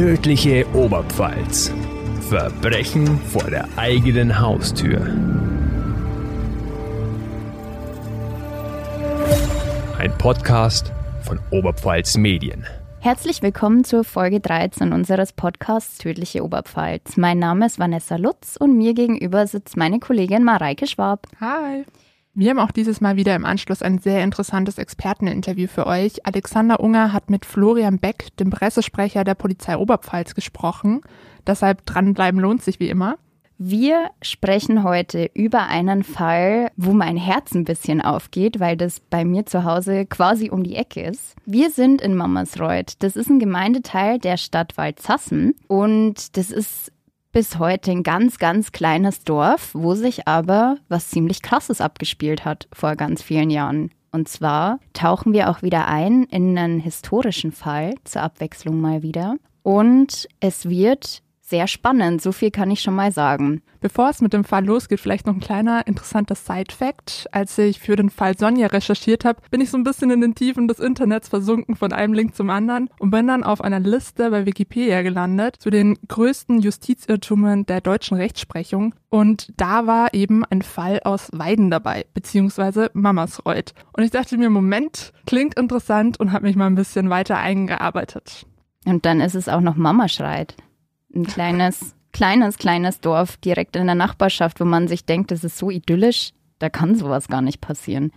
Tödliche Oberpfalz. Verbrechen vor der eigenen Haustür. Ein Podcast von Oberpfalz Medien. Herzlich willkommen zur Folge 13 unseres Podcasts Tödliche Oberpfalz. Mein Name ist Vanessa Lutz und mir gegenüber sitzt meine Kollegin Mareike Schwab. Hi. Wir haben auch dieses Mal wieder im Anschluss ein sehr interessantes Experteninterview für euch. Alexander Unger hat mit Florian Beck, dem Pressesprecher der Polizei Oberpfalz, gesprochen. Deshalb dranbleiben lohnt sich wie immer. Wir sprechen heute über einen Fall, wo mein Herz ein bisschen aufgeht, weil das bei mir zu Hause quasi um die Ecke ist. Wir sind in Mammersreuth. Das ist ein Gemeindeteil der Stadt Waldsassen und das ist bis heute ein ganz, ganz kleines Dorf, wo sich aber was ziemlich Krasses abgespielt hat vor ganz vielen Jahren. Und zwar tauchen wir auch wieder ein in einen historischen Fall, zur Abwechslung mal wieder. Und es wird sehr spannend, so viel kann ich schon mal sagen. Bevor es mit dem Fall losgeht, vielleicht noch ein kleiner interessanter Side-Fact. Als ich für den Fall Sonja recherchiert habe, bin ich so ein bisschen in den Tiefen des Internets versunken von einem Link zum anderen und bin dann auf einer Liste bei Wikipedia gelandet zu den größten Justizirrtümern der deutschen Rechtsprechung. Und da war eben ein Fall aus Weiden dabei, beziehungsweise Mamasreuth. Und ich dachte mir, Moment, klingt interessant und habe mich mal ein bisschen weiter eingearbeitet. Und dann ist es auch noch Mama schreit ein kleines, kleines, kleines Dorf direkt in der Nachbarschaft, wo man sich denkt, das ist so idyllisch, da kann sowas gar nicht passieren.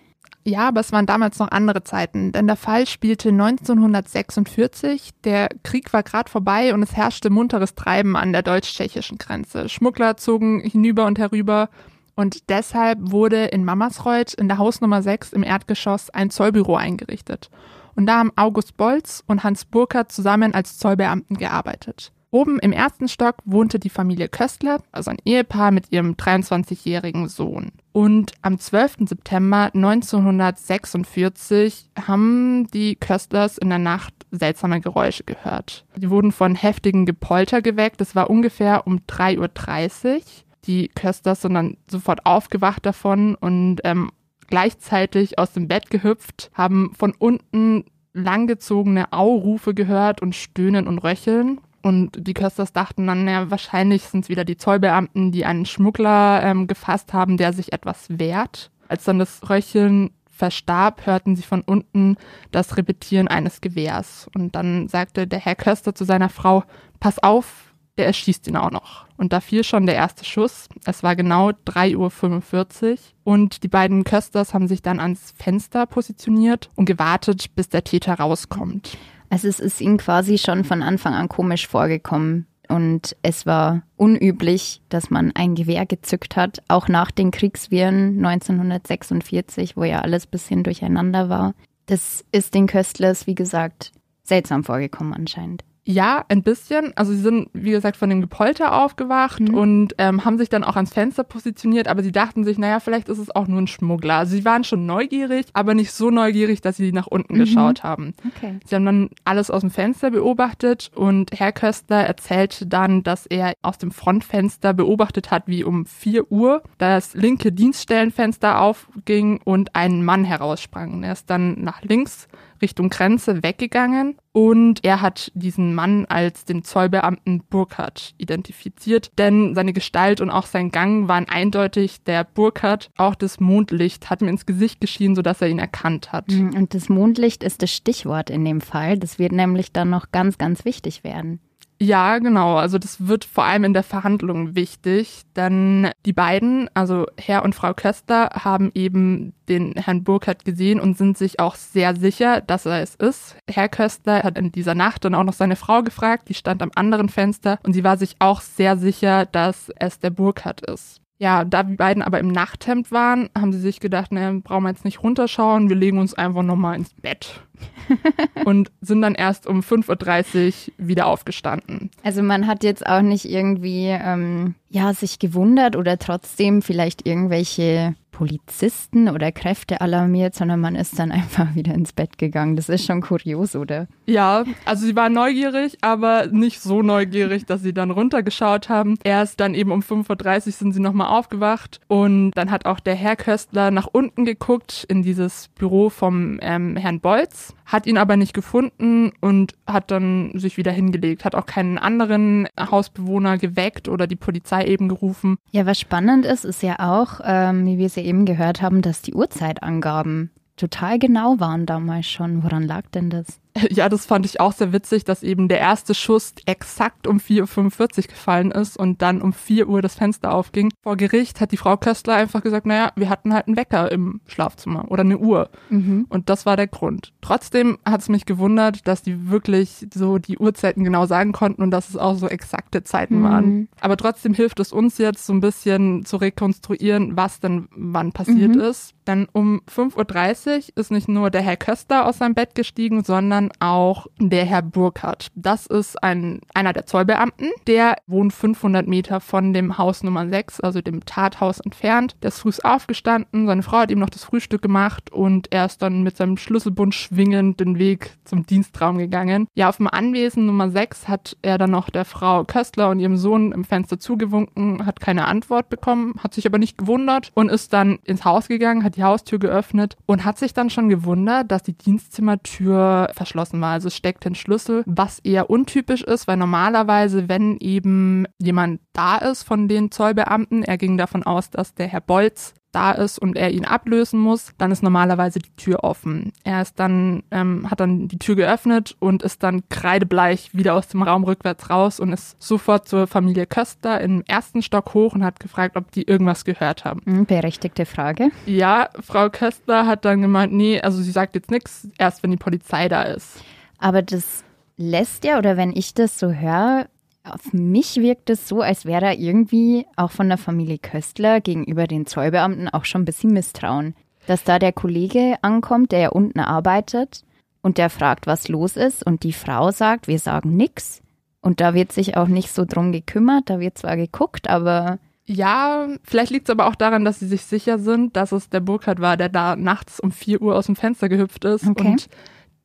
Ja, aber es waren damals noch andere Zeiten, denn der Fall spielte 1946. Der Krieg war gerade vorbei und es herrschte munteres Treiben an der deutsch-tschechischen Grenze. Schmuggler zogen hinüber und herüber und deshalb wurde in Mammersreuth in der Hausnummer 6 im Erdgeschoss ein Zollbüro eingerichtet. Und da haben August Bolz und Hans Burkhardt zusammen als Zollbeamten gearbeitet. Oben im ersten Stock wohnte die Familie Köstler, also ein Ehepaar mit ihrem 23-jährigen Sohn. Und am 12. September 1946 haben die Köstlers in der Nacht seltsame Geräusche gehört. Die wurden von heftigen Gepolter geweckt. Es war ungefähr um 3.30 Uhr. Die Köstlers sind dann sofort aufgewacht davon und ähm, gleichzeitig aus dem Bett gehüpft, haben von unten langgezogene Aurufe gehört und Stöhnen und Röcheln. Und die Kösters dachten dann, ja, wahrscheinlich sind es wieder die Zollbeamten, die einen Schmuggler ähm, gefasst haben, der sich etwas wehrt. Als dann das Röcheln verstarb, hörten sie von unten das Repetieren eines Gewehrs. Und dann sagte der Herr Köster zu seiner Frau, pass auf, der erschießt ihn auch noch. Und da fiel schon der erste Schuss. Es war genau 3.45 Uhr. Und die beiden Kösters haben sich dann ans Fenster positioniert und gewartet, bis der Täter rauskommt. Also es ist ihnen quasi schon von Anfang an komisch vorgekommen. Und es war unüblich, dass man ein Gewehr gezückt hat, auch nach den Kriegswirren 1946, wo ja alles bisschen durcheinander war. Das ist den Köstlers, wie gesagt, seltsam vorgekommen anscheinend. Ja, ein bisschen. Also sie sind, wie gesagt, von dem Gepolter aufgewacht mhm. und ähm, haben sich dann auch ans Fenster positioniert, aber sie dachten sich, naja, vielleicht ist es auch nur ein Schmuggler. Also sie waren schon neugierig, aber nicht so neugierig, dass sie nach unten mhm. geschaut haben. Okay. Sie haben dann alles aus dem Fenster beobachtet und Herr Köster erzählte dann, dass er aus dem Frontfenster beobachtet hat, wie um 4 Uhr das linke Dienststellenfenster aufging und ein Mann heraussprang. Er ist dann nach links Richtung Grenze weggegangen und er hat diesen Mann als den Zollbeamten Burkhardt identifiziert, denn seine Gestalt und auch sein Gang waren eindeutig der Burkhardt. Auch das Mondlicht hat ihm ins Gesicht geschienen, sodass er ihn erkannt hat. Mhm, und das Mondlicht ist das Stichwort in dem Fall. Das wird nämlich dann noch ganz, ganz wichtig werden. Ja, genau. Also das wird vor allem in der Verhandlung wichtig, denn die beiden, also Herr und Frau Köster, haben eben den Herrn Burkhardt gesehen und sind sich auch sehr sicher, dass er es ist. Herr Köster hat in dieser Nacht dann auch noch seine Frau gefragt, die stand am anderen Fenster und sie war sich auch sehr sicher, dass es der Burkhardt ist. Ja, da die beiden aber im Nachthemd waren, haben sie sich gedacht, ne, brauchen wir jetzt nicht runterschauen, wir legen uns einfach nochmal ins Bett. und sind dann erst um 5.30 Uhr wieder aufgestanden. Also man hat jetzt auch nicht irgendwie, ähm, ja, sich gewundert oder trotzdem vielleicht irgendwelche Polizisten oder Kräfte alarmiert, sondern man ist dann einfach wieder ins Bett gegangen. Das ist schon kurios, oder? Ja, also sie war neugierig, aber nicht so neugierig, dass sie dann runtergeschaut haben. Erst dann eben um 5.30 Uhr sind sie nochmal aufgewacht und dann hat auch der Herr Köstler nach unten geguckt in dieses Büro vom ähm, Herrn Bolz, hat ihn aber nicht gefunden und hat dann sich wieder hingelegt, hat auch keinen anderen Hausbewohner geweckt oder die Polizei eben gerufen. Ja, was spannend ist, ist ja auch, ähm, wie wir es ja eben gehört haben, dass die Uhrzeitangaben total genau waren damals schon. Woran lag denn das? Ja, das fand ich auch sehr witzig, dass eben der erste Schuss exakt um 4.45 Uhr gefallen ist und dann um 4 Uhr das Fenster aufging. Vor Gericht hat die Frau Köstler einfach gesagt, naja, wir hatten halt einen Wecker im Schlafzimmer oder eine Uhr. Mhm. Und das war der Grund. Trotzdem hat es mich gewundert, dass die wirklich so die Uhrzeiten genau sagen konnten und dass es auch so exakte Zeiten mhm. waren. Aber trotzdem hilft es uns jetzt so ein bisschen zu rekonstruieren, was denn wann passiert mhm. ist. Dann um 5.30 Uhr ist nicht nur der Herr Köster aus seinem Bett gestiegen, sondern auch der Herr Burkhardt. Das ist ein, einer der Zollbeamten. Der wohnt 500 Meter von dem Haus Nummer 6, also dem Tathaus entfernt. Der ist früh aufgestanden, seine Frau hat ihm noch das Frühstück gemacht und er ist dann mit seinem Schlüsselbund schwingend den Weg zum Dienstraum gegangen. Ja, auf dem Anwesen Nummer 6 hat er dann noch der Frau Köstler und ihrem Sohn im Fenster zugewunken, hat keine Antwort bekommen, hat sich aber nicht gewundert und ist dann ins Haus gegangen, hat die Haustür geöffnet und hat sich dann schon gewundert, dass die Dienstzimmertür verschlossen war. Also steckt ein Schlüssel, was eher untypisch ist, weil normalerweise, wenn eben jemand da ist von den Zollbeamten, er ging davon aus, dass der Herr Bolz da ist und er ihn ablösen muss, dann ist normalerweise die Tür offen. Er ist dann, ähm, hat dann die Tür geöffnet und ist dann kreidebleich wieder aus dem Raum rückwärts raus und ist sofort zur Familie Köster im ersten Stock hoch und hat gefragt, ob die irgendwas gehört haben. Hm, berechtigte Frage. Ja, Frau Köster hat dann gemeint, nee, also sie sagt jetzt nichts, erst wenn die Polizei da ist. Aber das lässt ja, oder wenn ich das so höre, auf mich wirkt es so, als wäre da irgendwie auch von der Familie Köstler gegenüber den Zollbeamten auch schon ein bisschen Misstrauen. Dass da der Kollege ankommt, der ja unten arbeitet und der fragt, was los ist und die Frau sagt, wir sagen nichts. Und da wird sich auch nicht so drum gekümmert, da wird zwar geguckt, aber ja, vielleicht liegt es aber auch daran, dass sie sich sicher sind, dass es der Burkhardt war, der da nachts um 4 Uhr aus dem Fenster gehüpft ist okay. und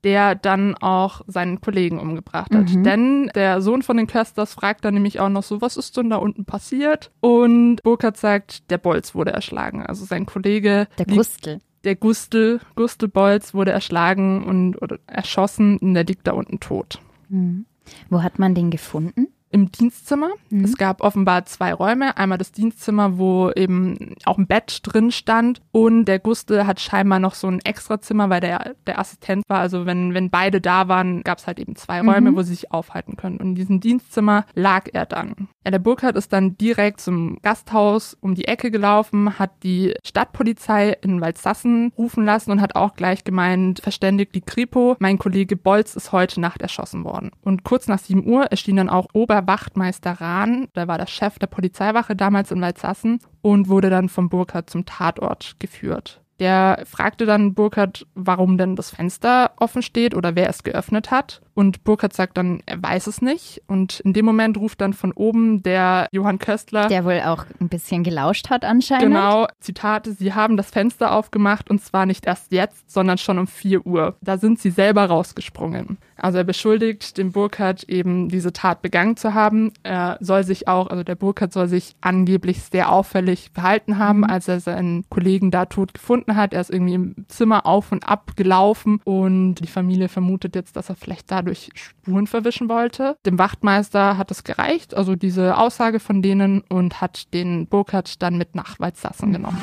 der dann auch seinen Kollegen umgebracht hat. Mhm. Denn der Sohn von den Kösters fragt dann nämlich auch noch so, was ist denn da unten passiert? Und Burkhardt sagt, der Bolz wurde erschlagen. Also sein Kollege. Der Gustel. Der Gustel, Gustel Bolz wurde erschlagen und oder erschossen und der liegt da unten tot. Mhm. Wo hat man den gefunden? Im Dienstzimmer. Mhm. Es gab offenbar zwei Räume. Einmal das Dienstzimmer, wo eben auch ein Bett drin stand. Und der Gustel hat scheinbar noch so ein Extrazimmer, weil der, der Assistent war. Also wenn, wenn beide da waren, gab es halt eben zwei Räume, mhm. wo sie sich aufhalten können. Und in diesem Dienstzimmer lag er dann. Ja, der Burkhardt ist dann direkt zum Gasthaus um die Ecke gelaufen, hat die Stadtpolizei in Waldsassen rufen lassen und hat auch gleich gemeint, verständigt die Kripo, mein Kollege Bolz ist heute Nacht erschossen worden. Und kurz nach 7 Uhr erschien dann auch Ober Wachtmeister Rahn, der war der Chef der Polizeiwache damals in Waldsassen und wurde dann vom Burkhardt zum Tatort geführt. Der fragte dann Burkhardt, warum denn das Fenster offen steht oder wer es geöffnet hat. Und Burkhardt sagt dann, er weiß es nicht. Und in dem Moment ruft dann von oben der Johann Köstler. Der wohl auch ein bisschen gelauscht hat anscheinend. Genau, Zitate, Sie haben das Fenster aufgemacht und zwar nicht erst jetzt, sondern schon um 4 Uhr. Da sind Sie selber rausgesprungen. Also er beschuldigt den Burkhardt eben diese Tat begangen zu haben. Er soll sich auch, also der Burkhardt soll sich angeblich sehr auffällig verhalten haben, mhm. als er seinen Kollegen da tot gefunden hat. Er ist irgendwie im Zimmer auf und ab gelaufen und die Familie vermutet jetzt, dass er vielleicht dadurch dadurch Spuren verwischen wollte. Dem Wachtmeister hat es gereicht, also diese Aussage von denen, und hat den Burkhardt dann mit nach Waldsassen genommen.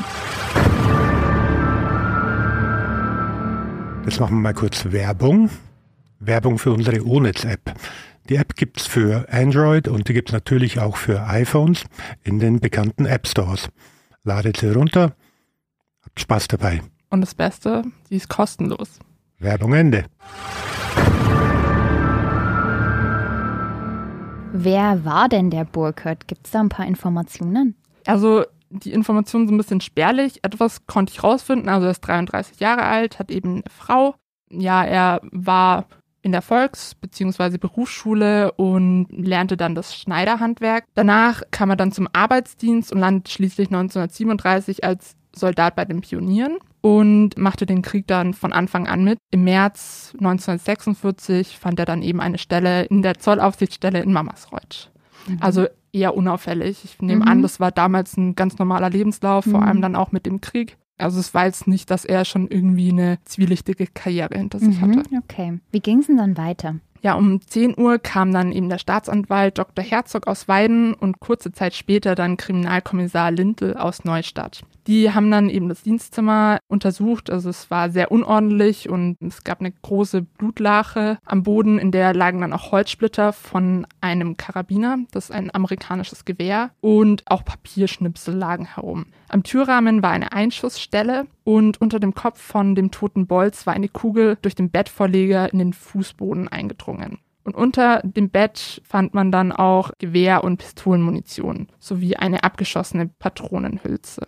Jetzt machen wir mal kurz Werbung. Werbung für unsere Onetz-App. Die App gibt es für Android und die gibt es natürlich auch für iPhones in den bekannten App Stores. Ladet sie runter, habt Spaß dabei. Und das Beste, sie ist kostenlos. Werbung Ende. Wer war denn der Burkhardt? Gibt es da ein paar Informationen? Also die Informationen sind ein bisschen spärlich. Etwas konnte ich rausfinden. Also er ist 33 Jahre alt, hat eben eine Frau. Ja, er war in der Volks- bzw. Berufsschule und lernte dann das Schneiderhandwerk. Danach kam er dann zum Arbeitsdienst und landete schließlich 1937 als Soldat bei den Pionieren und machte den Krieg dann von Anfang an mit. Im März 1946 fand er dann eben eine Stelle in der Zollaufsichtsstelle in Mamasreuth. Mhm. Also eher unauffällig. Ich nehme mhm. an, das war damals ein ganz normaler Lebenslauf, vor mhm. allem dann auch mit dem Krieg. Also es war jetzt nicht, dass er schon irgendwie eine zwielichtige Karriere hinter sich mhm, hatte. Okay. Wie ging es denn dann weiter? Ja, um 10 Uhr kam dann eben der Staatsanwalt Dr. Herzog aus Weiden und kurze Zeit später dann Kriminalkommissar Lintel aus Neustadt. Die haben dann eben das Dienstzimmer untersucht. Also es war sehr unordentlich und es gab eine große Blutlache am Boden, in der lagen dann auch Holzsplitter von einem Karabiner, das ist ein amerikanisches Gewehr, und auch Papierschnipsel lagen herum. Am Türrahmen war eine Einschussstelle und unter dem Kopf von dem toten Bolz war eine Kugel durch den Bettvorleger in den Fußboden eingedrungen. Und unter dem Bett fand man dann auch Gewehr- und Pistolenmunition sowie eine abgeschossene Patronenhülse.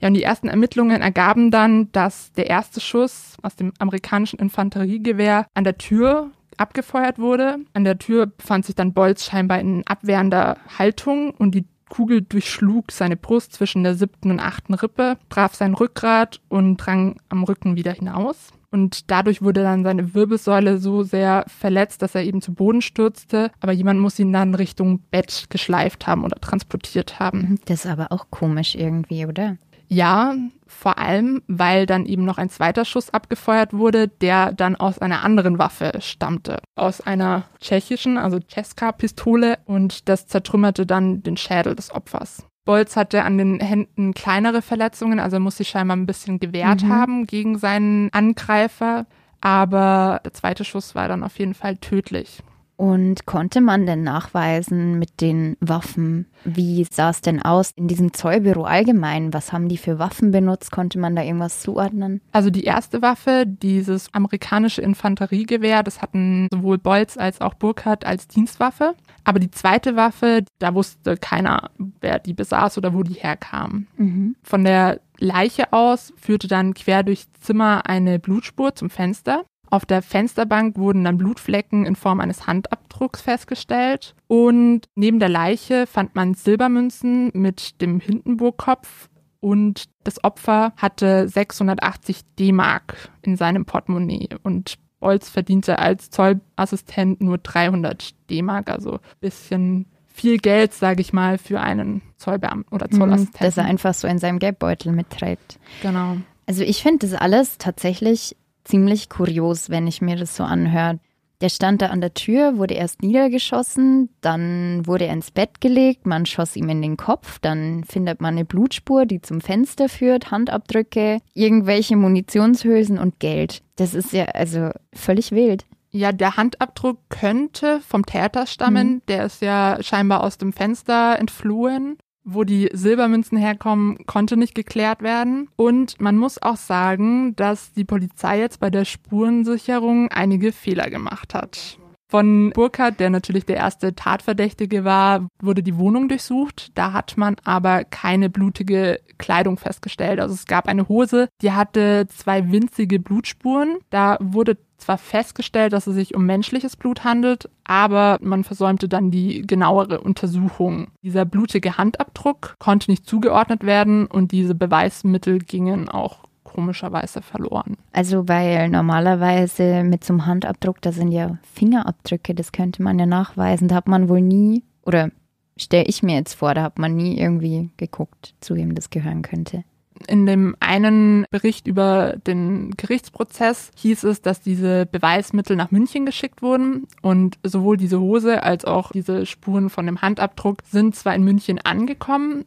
Ja, und die ersten Ermittlungen ergaben dann, dass der erste Schuss aus dem amerikanischen Infanteriegewehr an der Tür abgefeuert wurde. An der Tür befand sich dann Bolz scheinbar in abwehrender Haltung und die Kugel durchschlug seine Brust zwischen der siebten und achten Rippe, traf sein Rückgrat und drang am Rücken wieder hinaus. Und dadurch wurde dann seine Wirbelsäule so sehr verletzt, dass er eben zu Boden stürzte. Aber jemand muss ihn dann Richtung Bett geschleift haben oder transportiert haben. Das ist aber auch komisch irgendwie, oder? Ja, vor allem, weil dann eben noch ein zweiter Schuss abgefeuert wurde, der dann aus einer anderen Waffe stammte. Aus einer tschechischen, also Czeska-Pistole und das zertrümmerte dann den Schädel des Opfers. Bolz hatte an den Händen kleinere Verletzungen, also muss sich scheinbar ein bisschen gewehrt mhm. haben gegen seinen Angreifer. Aber der zweite Schuss war dann auf jeden Fall tödlich. Und konnte man denn nachweisen mit den Waffen, wie sah es denn aus in diesem Zollbüro allgemein? Was haben die für Waffen benutzt? Konnte man da irgendwas zuordnen? Also die erste Waffe, dieses amerikanische Infanteriegewehr, das hatten sowohl Bolz als auch Burkhardt als Dienstwaffe. Aber die zweite Waffe, da wusste keiner, wer die besaß oder wo die herkam. Mhm. Von der Leiche aus führte dann quer durchs Zimmer eine Blutspur zum Fenster. Auf der Fensterbank wurden dann Blutflecken in Form eines Handabdrucks festgestellt. Und neben der Leiche fand man Silbermünzen mit dem Hindenburgkopf und das Opfer hatte 680 D-Mark in seinem Portemonnaie und Bolz verdiente als Zollassistent nur 300 D-Mark, also bisschen viel Geld, sage ich mal, für einen Zollbeamten oder mhm, Zollassistenten. Dass er einfach so in seinem Geldbeutel mitträgt. Genau. Also ich finde das alles tatsächlich ziemlich kurios, wenn ich mir das so anhöre. Der stand da an der Tür, wurde erst niedergeschossen, dann wurde er ins Bett gelegt, man schoss ihm in den Kopf, dann findet man eine Blutspur, die zum Fenster führt, Handabdrücke, irgendwelche Munitionshülsen und Geld. Das ist ja also völlig wild. Ja, der Handabdruck könnte vom Täter stammen. Mhm. Der ist ja scheinbar aus dem Fenster entflohen. Wo die Silbermünzen herkommen, konnte nicht geklärt werden. Und man muss auch sagen, dass die Polizei jetzt bei der Spurensicherung einige Fehler gemacht hat. Von Burkhardt, der natürlich der erste Tatverdächtige war, wurde die Wohnung durchsucht. Da hat man aber keine blutige Kleidung festgestellt. Also es gab eine Hose, die hatte zwei winzige Blutspuren. Da wurde zwar festgestellt, dass es sich um menschliches Blut handelt, aber man versäumte dann die genauere Untersuchung. Dieser blutige Handabdruck konnte nicht zugeordnet werden und diese Beweismittel gingen auch komischerweise verloren. Also weil normalerweise mit so einem Handabdruck, da sind ja Fingerabdrücke, das könnte man ja nachweisen. Da hat man wohl nie, oder stelle ich mir jetzt vor, da hat man nie irgendwie geguckt, zu wem das gehören könnte. In dem einen Bericht über den Gerichtsprozess hieß es, dass diese Beweismittel nach München geschickt wurden und sowohl diese Hose als auch diese Spuren von dem Handabdruck sind zwar in München angekommen,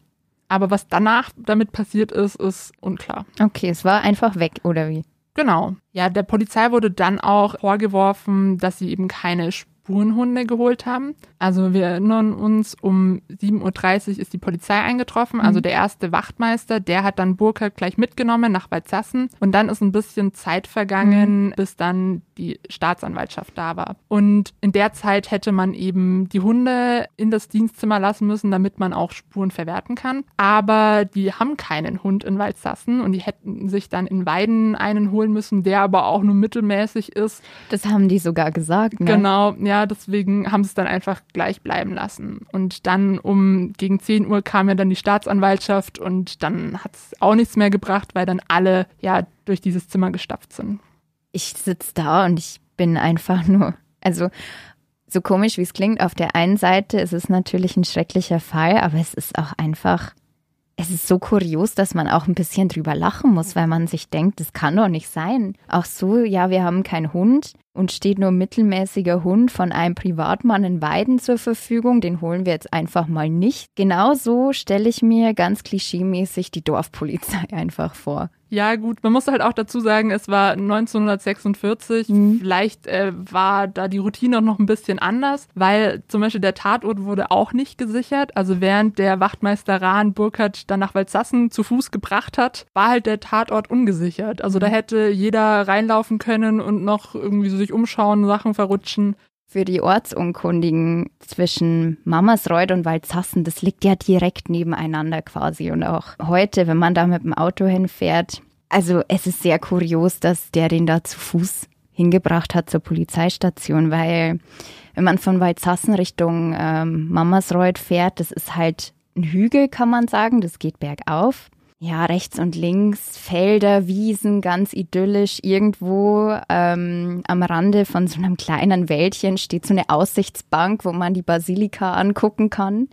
aber was danach damit passiert ist, ist unklar. Okay, es war einfach weg, oder wie? Genau. Ja, der Polizei wurde dann auch vorgeworfen, dass sie eben keine Spuren Spurenhunde geholt haben. Also wir erinnern uns, um 7.30 Uhr ist die Polizei eingetroffen. Also mhm. der erste Wachtmeister, der hat dann Burkhardt gleich mitgenommen nach Walzassen. Und dann ist ein bisschen Zeit vergangen, mhm. bis dann die Staatsanwaltschaft da war. Und in der Zeit hätte man eben die Hunde in das Dienstzimmer lassen müssen, damit man auch Spuren verwerten kann. Aber die haben keinen Hund in Waldsassen und die hätten sich dann in Weiden einen holen müssen, der aber auch nur mittelmäßig ist. Das haben die sogar gesagt, ne? Genau, ja ja, deswegen haben sie es dann einfach gleich bleiben lassen. Und dann um gegen 10 Uhr kam ja dann die Staatsanwaltschaft und dann hat es auch nichts mehr gebracht, weil dann alle ja durch dieses Zimmer gestapft sind. Ich sitze da und ich bin einfach nur, also so komisch wie es klingt, auf der einen Seite ist es natürlich ein schrecklicher Fall, aber es ist auch einfach es ist so kurios, dass man auch ein bisschen drüber lachen muss, weil man sich denkt, das kann doch nicht sein. Auch so, ja, wir haben keinen Hund und steht nur mittelmäßiger Hund von einem Privatmann in Weiden zur Verfügung, den holen wir jetzt einfach mal nicht. Genauso stelle ich mir ganz klischeemäßig die Dorfpolizei einfach vor. Ja, gut, man muss halt auch dazu sagen, es war 1946. Mhm. Vielleicht äh, war da die Routine noch ein bisschen anders, weil zum Beispiel der Tatort wurde auch nicht gesichert. Also während der Wachtmeister Rahn Burkhardt dann nach Waldsassen zu Fuß gebracht hat, war halt der Tatort ungesichert. Also da mhm. hätte jeder reinlaufen können und noch irgendwie so sich umschauen, Sachen verrutschen für die Ortsunkundigen zwischen Mamasreuth und Waldsassen, das liegt ja direkt nebeneinander quasi. Und auch heute, wenn man da mit dem Auto hinfährt, also es ist sehr kurios, dass der den da zu Fuß hingebracht hat zur Polizeistation, weil wenn man von Waldsassen Richtung ähm, Mamasreuth fährt, das ist halt ein Hügel, kann man sagen, das geht bergauf ja, rechts und links Felder, Wiesen, ganz idyllisch. Irgendwo ähm, am Rande von so einem kleinen Wäldchen steht so eine Aussichtsbank, wo man die Basilika angucken kann.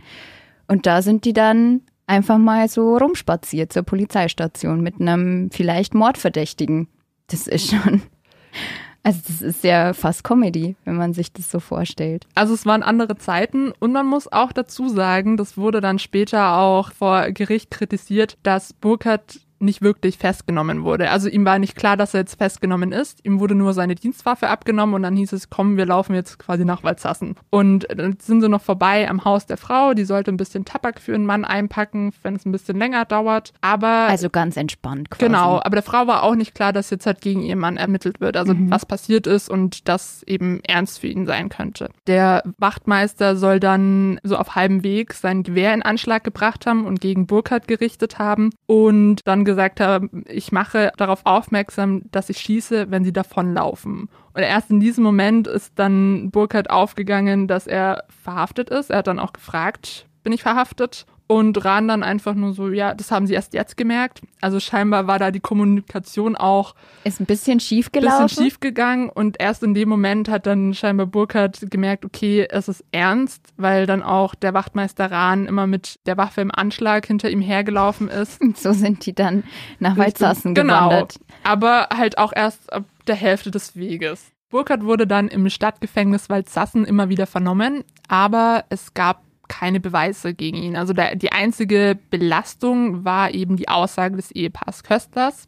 Und da sind die dann einfach mal so rumspaziert zur Polizeistation mit einem vielleicht Mordverdächtigen. Das ist schon also das ist ja fast Comedy, wenn man sich das so vorstellt. Also es waren andere Zeiten und man muss auch dazu sagen, das wurde dann später auch vor Gericht kritisiert, dass Burkhardt nicht wirklich festgenommen wurde. Also ihm war nicht klar, dass er jetzt festgenommen ist. Ihm wurde nur seine Dienstwaffe abgenommen und dann hieß es, komm, wir laufen jetzt quasi nach Walzassen. Und dann sind sie noch vorbei am Haus der Frau. Die sollte ein bisschen Tabak für einen Mann einpacken, wenn es ein bisschen länger dauert. Aber also ganz entspannt. Quasi. Genau, aber der Frau war auch nicht klar, dass jetzt halt gegen ihren Mann ermittelt wird. Also mhm. was passiert ist und das eben ernst für ihn sein könnte. Der Wachtmeister soll dann so auf halbem Weg sein Gewehr in Anschlag gebracht haben und gegen Burkhardt gerichtet haben und dann gesagt haben, ich mache darauf aufmerksam, dass ich schieße, wenn sie davonlaufen. Und erst in diesem Moment ist dann Burkhardt aufgegangen, dass er verhaftet ist. Er hat dann auch gefragt, bin ich verhaftet? Und Rahn dann einfach nur so, ja, das haben sie erst jetzt gemerkt. Also scheinbar war da die Kommunikation auch. Ist ein bisschen schief gelaufen. Bisschen schief gegangen und erst in dem Moment hat dann scheinbar Burkhardt gemerkt, okay, es ist ernst, weil dann auch der Wachtmeister Rahn immer mit der Waffe im Anschlag hinter ihm hergelaufen ist. So sind die dann nach Waldsassen genau, gewandert. Aber halt auch erst ab der Hälfte des Weges. Burkhardt wurde dann im Stadtgefängnis Waldsassen immer wieder vernommen, aber es gab keine Beweise gegen ihn. Also der, die einzige Belastung war eben die Aussage des Ehepaars Köstlers.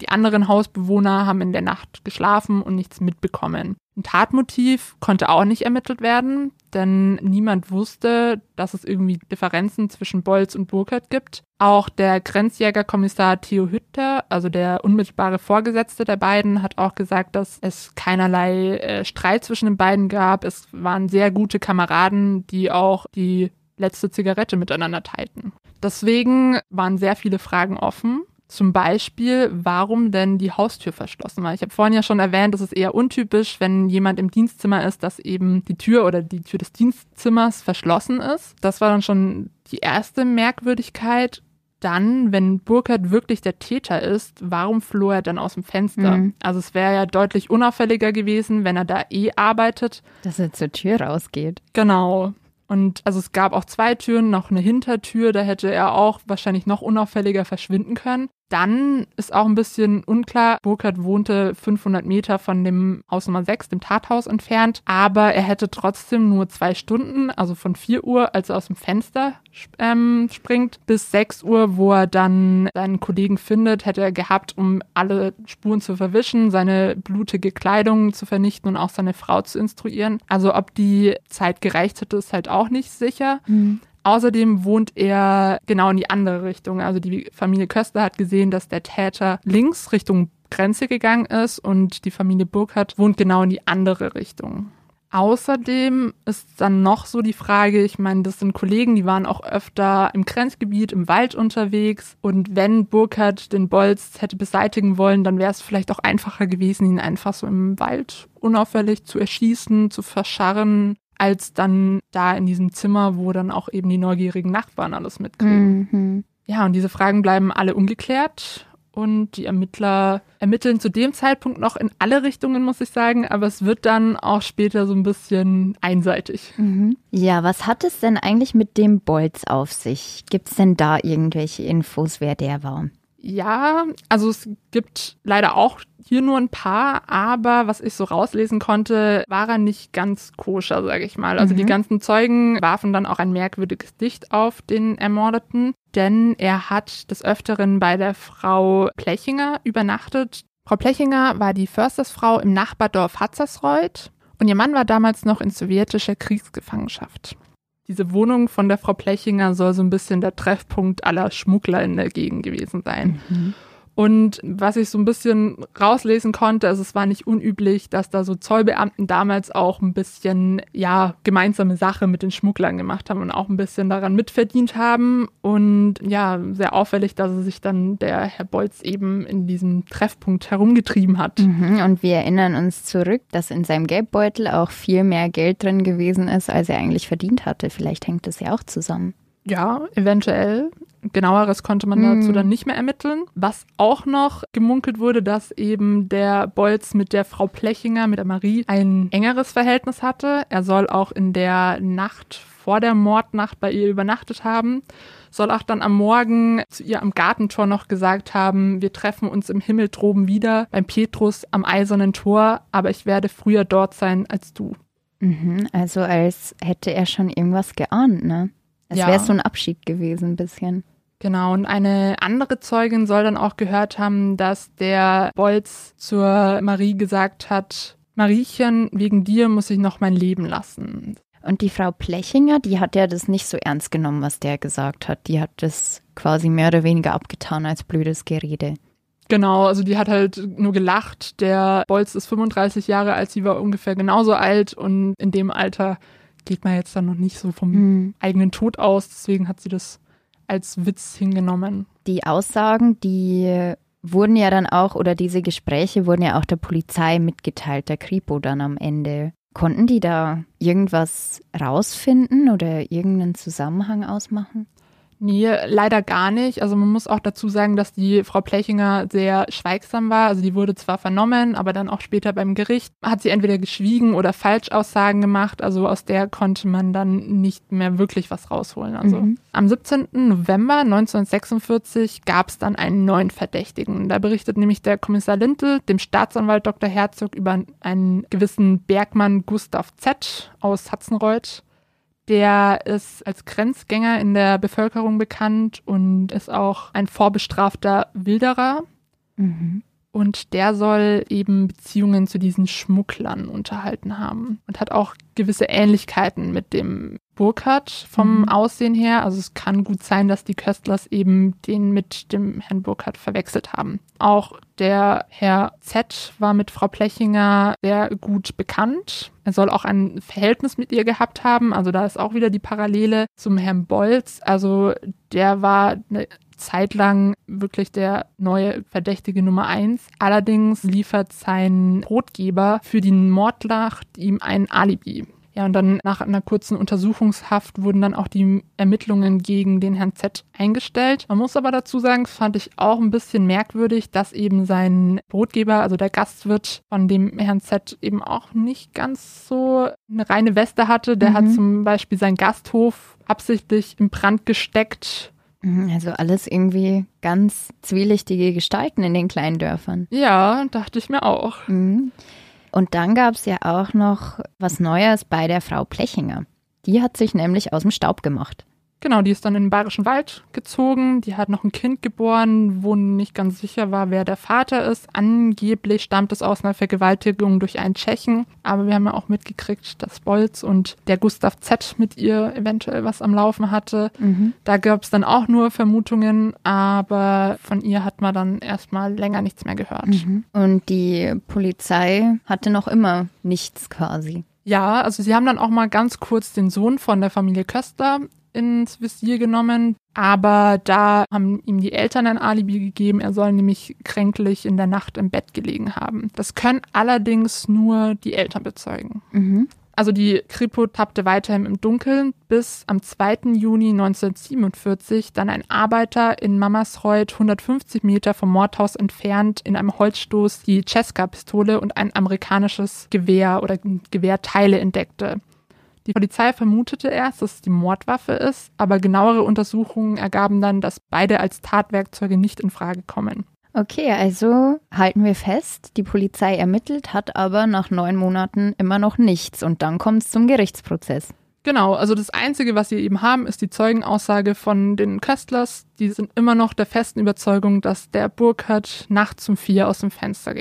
Die anderen Hausbewohner haben in der Nacht geschlafen und nichts mitbekommen. Ein Tatmotiv konnte auch nicht ermittelt werden, denn niemand wusste, dass es irgendwie Differenzen zwischen Bolz und Burkhardt gibt. Auch der Grenzjägerkommissar Theo Hütter, also der unmittelbare Vorgesetzte der beiden, hat auch gesagt, dass es keinerlei äh, Streit zwischen den beiden gab. Es waren sehr gute Kameraden, die auch die letzte Zigarette miteinander teilten. Deswegen waren sehr viele Fragen offen. Zum Beispiel, warum denn die Haustür verschlossen war. Ich habe vorhin ja schon erwähnt, es ist eher untypisch, wenn jemand im Dienstzimmer ist, dass eben die Tür oder die Tür des Dienstzimmers verschlossen ist. Das war dann schon die erste Merkwürdigkeit. Dann, wenn Burkhardt wirklich der Täter ist, warum floh er dann aus dem Fenster? Mhm. Also es wäre ja deutlich unauffälliger gewesen, wenn er da eh arbeitet. Dass er zur Tür rausgeht. Genau. Und also es gab auch zwei Türen, noch eine Hintertür, da hätte er auch wahrscheinlich noch unauffälliger verschwinden können. Dann ist auch ein bisschen unklar, Burkhardt wohnte 500 Meter von dem Haus Nummer 6, dem Tathaus, entfernt, aber er hätte trotzdem nur zwei Stunden, also von 4 Uhr, als er aus dem Fenster ähm, springt, bis 6 Uhr, wo er dann seinen Kollegen findet, hätte er gehabt, um alle Spuren zu verwischen, seine blutige Kleidung zu vernichten und auch seine Frau zu instruieren. Also ob die Zeit gereicht hätte, ist halt auch nicht sicher. Mhm. Außerdem wohnt er genau in die andere Richtung. Also die Familie Köster hat gesehen, dass der Täter links Richtung Grenze gegangen ist und die Familie Burkhardt wohnt genau in die andere Richtung. Außerdem ist dann noch so die Frage, ich meine, das sind Kollegen, die waren auch öfter im Grenzgebiet, im Wald unterwegs. Und wenn Burkhardt den Bolz hätte beseitigen wollen, dann wäre es vielleicht auch einfacher gewesen, ihn einfach so im Wald unauffällig zu erschießen, zu verscharren, als dann da in diesem Zimmer, wo dann auch eben die neugierigen Nachbarn alles mitkriegen. Mhm. Ja, und diese Fragen bleiben alle ungeklärt und die Ermittler ermitteln zu dem Zeitpunkt noch in alle Richtungen, muss ich sagen, aber es wird dann auch später so ein bisschen einseitig. Mhm. Ja, was hat es denn eigentlich mit dem Bolz auf sich? Gibt es denn da irgendwelche Infos, wer der war? Ja, also es gibt leider auch hier nur ein paar, aber was ich so rauslesen konnte, war er nicht ganz koscher, sage ich mal. Also Mhm. die ganzen Zeugen warfen dann auch ein merkwürdiges Licht auf den Ermordeten, denn er hat des Öfteren bei der Frau Plechinger übernachtet. Frau Plechinger war die Förstersfrau im Nachbardorf Hatzersreuth und ihr Mann war damals noch in sowjetischer Kriegsgefangenschaft. Diese Wohnung von der Frau Plechinger soll so ein bisschen der Treffpunkt aller Schmuggler in der Gegend gewesen sein. Und was ich so ein bisschen rauslesen konnte, also es war nicht unüblich, dass da so Zollbeamten damals auch ein bisschen, ja, gemeinsame Sache mit den Schmugglern gemacht haben und auch ein bisschen daran mitverdient haben. Und ja, sehr auffällig, dass er sich dann der Herr Bolz eben in diesem Treffpunkt herumgetrieben hat. Mhm. Und wir erinnern uns zurück, dass in seinem Geldbeutel auch viel mehr Geld drin gewesen ist, als er eigentlich verdient hatte. Vielleicht hängt das ja auch zusammen. Ja, eventuell. Genaueres konnte man Hm. dazu dann nicht mehr ermitteln. Was auch noch gemunkelt wurde, dass eben der Bolz mit der Frau Plechinger, mit der Marie, ein engeres Verhältnis hatte. Er soll auch in der Nacht vor der Mordnacht bei ihr übernachtet haben. Soll auch dann am Morgen zu ihr am Gartentor noch gesagt haben, wir treffen uns im Himmel droben wieder beim Petrus am Eisernen Tor, aber ich werde früher dort sein als du. Mhm. Also als hätte er schon irgendwas geahnt, ne? Es Ja. wäre so ein Abschied gewesen, ein bisschen. Genau, und eine andere Zeugin soll dann auch gehört haben, dass der Bolz zur Marie gesagt hat, Mariechen, wegen dir muss ich noch mein Leben lassen. Und die Frau Plechinger, die hat ja das nicht so ernst genommen, was der gesagt hat. Die hat das quasi mehr oder weniger abgetan als blödes Gerede. Genau, also die hat halt nur gelacht. Der Bolz ist 35 Jahre alt, sie war ungefähr genauso alt und in dem Alter geht man jetzt dann noch nicht so vom Mhm. eigenen Tod aus. Deswegen hat sie das als Witz hingenommen. Die Aussagen, die wurden ja dann auch, oder diese Gespräche wurden ja auch der Polizei mitgeteilt, der Kripo dann am Ende. Konnten die da irgendwas rausfinden oder irgendeinen Zusammenhang ausmachen? Nee, leider gar nicht. Also man muss auch dazu sagen, dass die Frau Plechinger sehr schweigsam war. Also die wurde zwar vernommen, aber dann auch später beim Gericht hat sie entweder geschwiegen oder Falschaussagen gemacht. Also aus der konnte man dann nicht mehr wirklich was rausholen. Also Mhm. am 17. November 1946 gab es dann einen neuen Verdächtigen. Da berichtet nämlich der Kommissar Lintel dem Staatsanwalt Dr. Herzog über einen gewissen Bergmann Gustav Z. aus Hatzenreuth. Der ist als Grenzgänger in der Bevölkerung bekannt und ist auch ein vorbestrafter Wilderer. Mhm. Und der soll eben Beziehungen zu diesen Schmugglern unterhalten haben und hat auch gewisse Ähnlichkeiten mit dem Burkhardt vom Mhm. Aussehen her. Also es kann gut sein, dass die Köstlers eben den mit dem Herrn Burkhardt verwechselt haben. Auch der Herr Z war mit Frau Plechinger sehr gut bekannt. Er soll auch ein Verhältnis mit ihr gehabt haben. Also da ist auch wieder die Parallele zum Herrn Bolz. Also der war eine Zeit lang wirklich der neue Verdächtige Nummer eins. Allerdings liefert sein Brotgeber für die Mordlacht ihm ein Alibi. Ja, und dann nach einer kurzen Untersuchungshaft wurden dann auch die Ermittlungen gegen den Herrn Z eingestellt. Man muss aber dazu sagen, das fand ich auch ein bisschen merkwürdig, dass eben sein Brotgeber, also der Gastwirt von dem Herrn Z eben auch nicht ganz so eine reine Weste hatte. Der Mhm. hat zum Beispiel seinen Gasthof absichtlich in Brand gesteckt Mhm, Also alles irgendwie ganz zwielichtige Gestalten in den kleinen Dörfern. Ja, dachte ich mir auch. Mhm. Und dann gab es ja auch noch was Neues bei der Frau Plechinger. Die hat sich nämlich aus dem Staub gemacht. Genau, die ist dann in den Bayerischen Wald gezogen. Die hat noch ein Kind geboren, wo nicht ganz sicher war, wer der Vater ist. Angeblich stammt es aus einer Vergewaltigung durch einen Tschechen. Aber wir haben ja auch mitgekriegt, dass Bolz und der Gustav Z mit ihr eventuell was am Laufen hatte. Da gab es dann auch nur Vermutungen, aber von ihr hat man dann erstmal länger nichts mehr gehört. Und die Polizei hatte noch immer nichts quasi. Ja, also sie haben dann auch mal ganz kurz den Sohn von der Familie Köster ins Visier genommen, aber da haben ihm die Eltern ein Alibi gegeben, er soll nämlich kränklich in der Nacht im Bett gelegen haben. Das können allerdings nur die Eltern bezeugen. Mhm. Also die Kripo tappte weiterhin im Dunkeln, bis am 2. Juni 1947 dann ein Arbeiter in Mamasreuth 150 Meter vom Mordhaus entfernt in einem Holzstoß die Cesca-Pistole und ein amerikanisches Gewehr oder Gewehrteile entdeckte. Die Polizei vermutete erst, dass es die Mordwaffe ist, aber genauere Untersuchungen ergaben dann, dass beide als Tatwerkzeuge nicht in Frage kommen. Okay, also halten wir fest, die Polizei ermittelt, hat aber nach neun Monaten immer noch nichts und dann kommt es zum Gerichtsprozess. Genau, also das Einzige, was sie eben haben, ist die Zeugenaussage von den Köstlers. Die sind immer noch der festen Überzeugung, dass der Burkhardt nachts um vier aus dem Fenster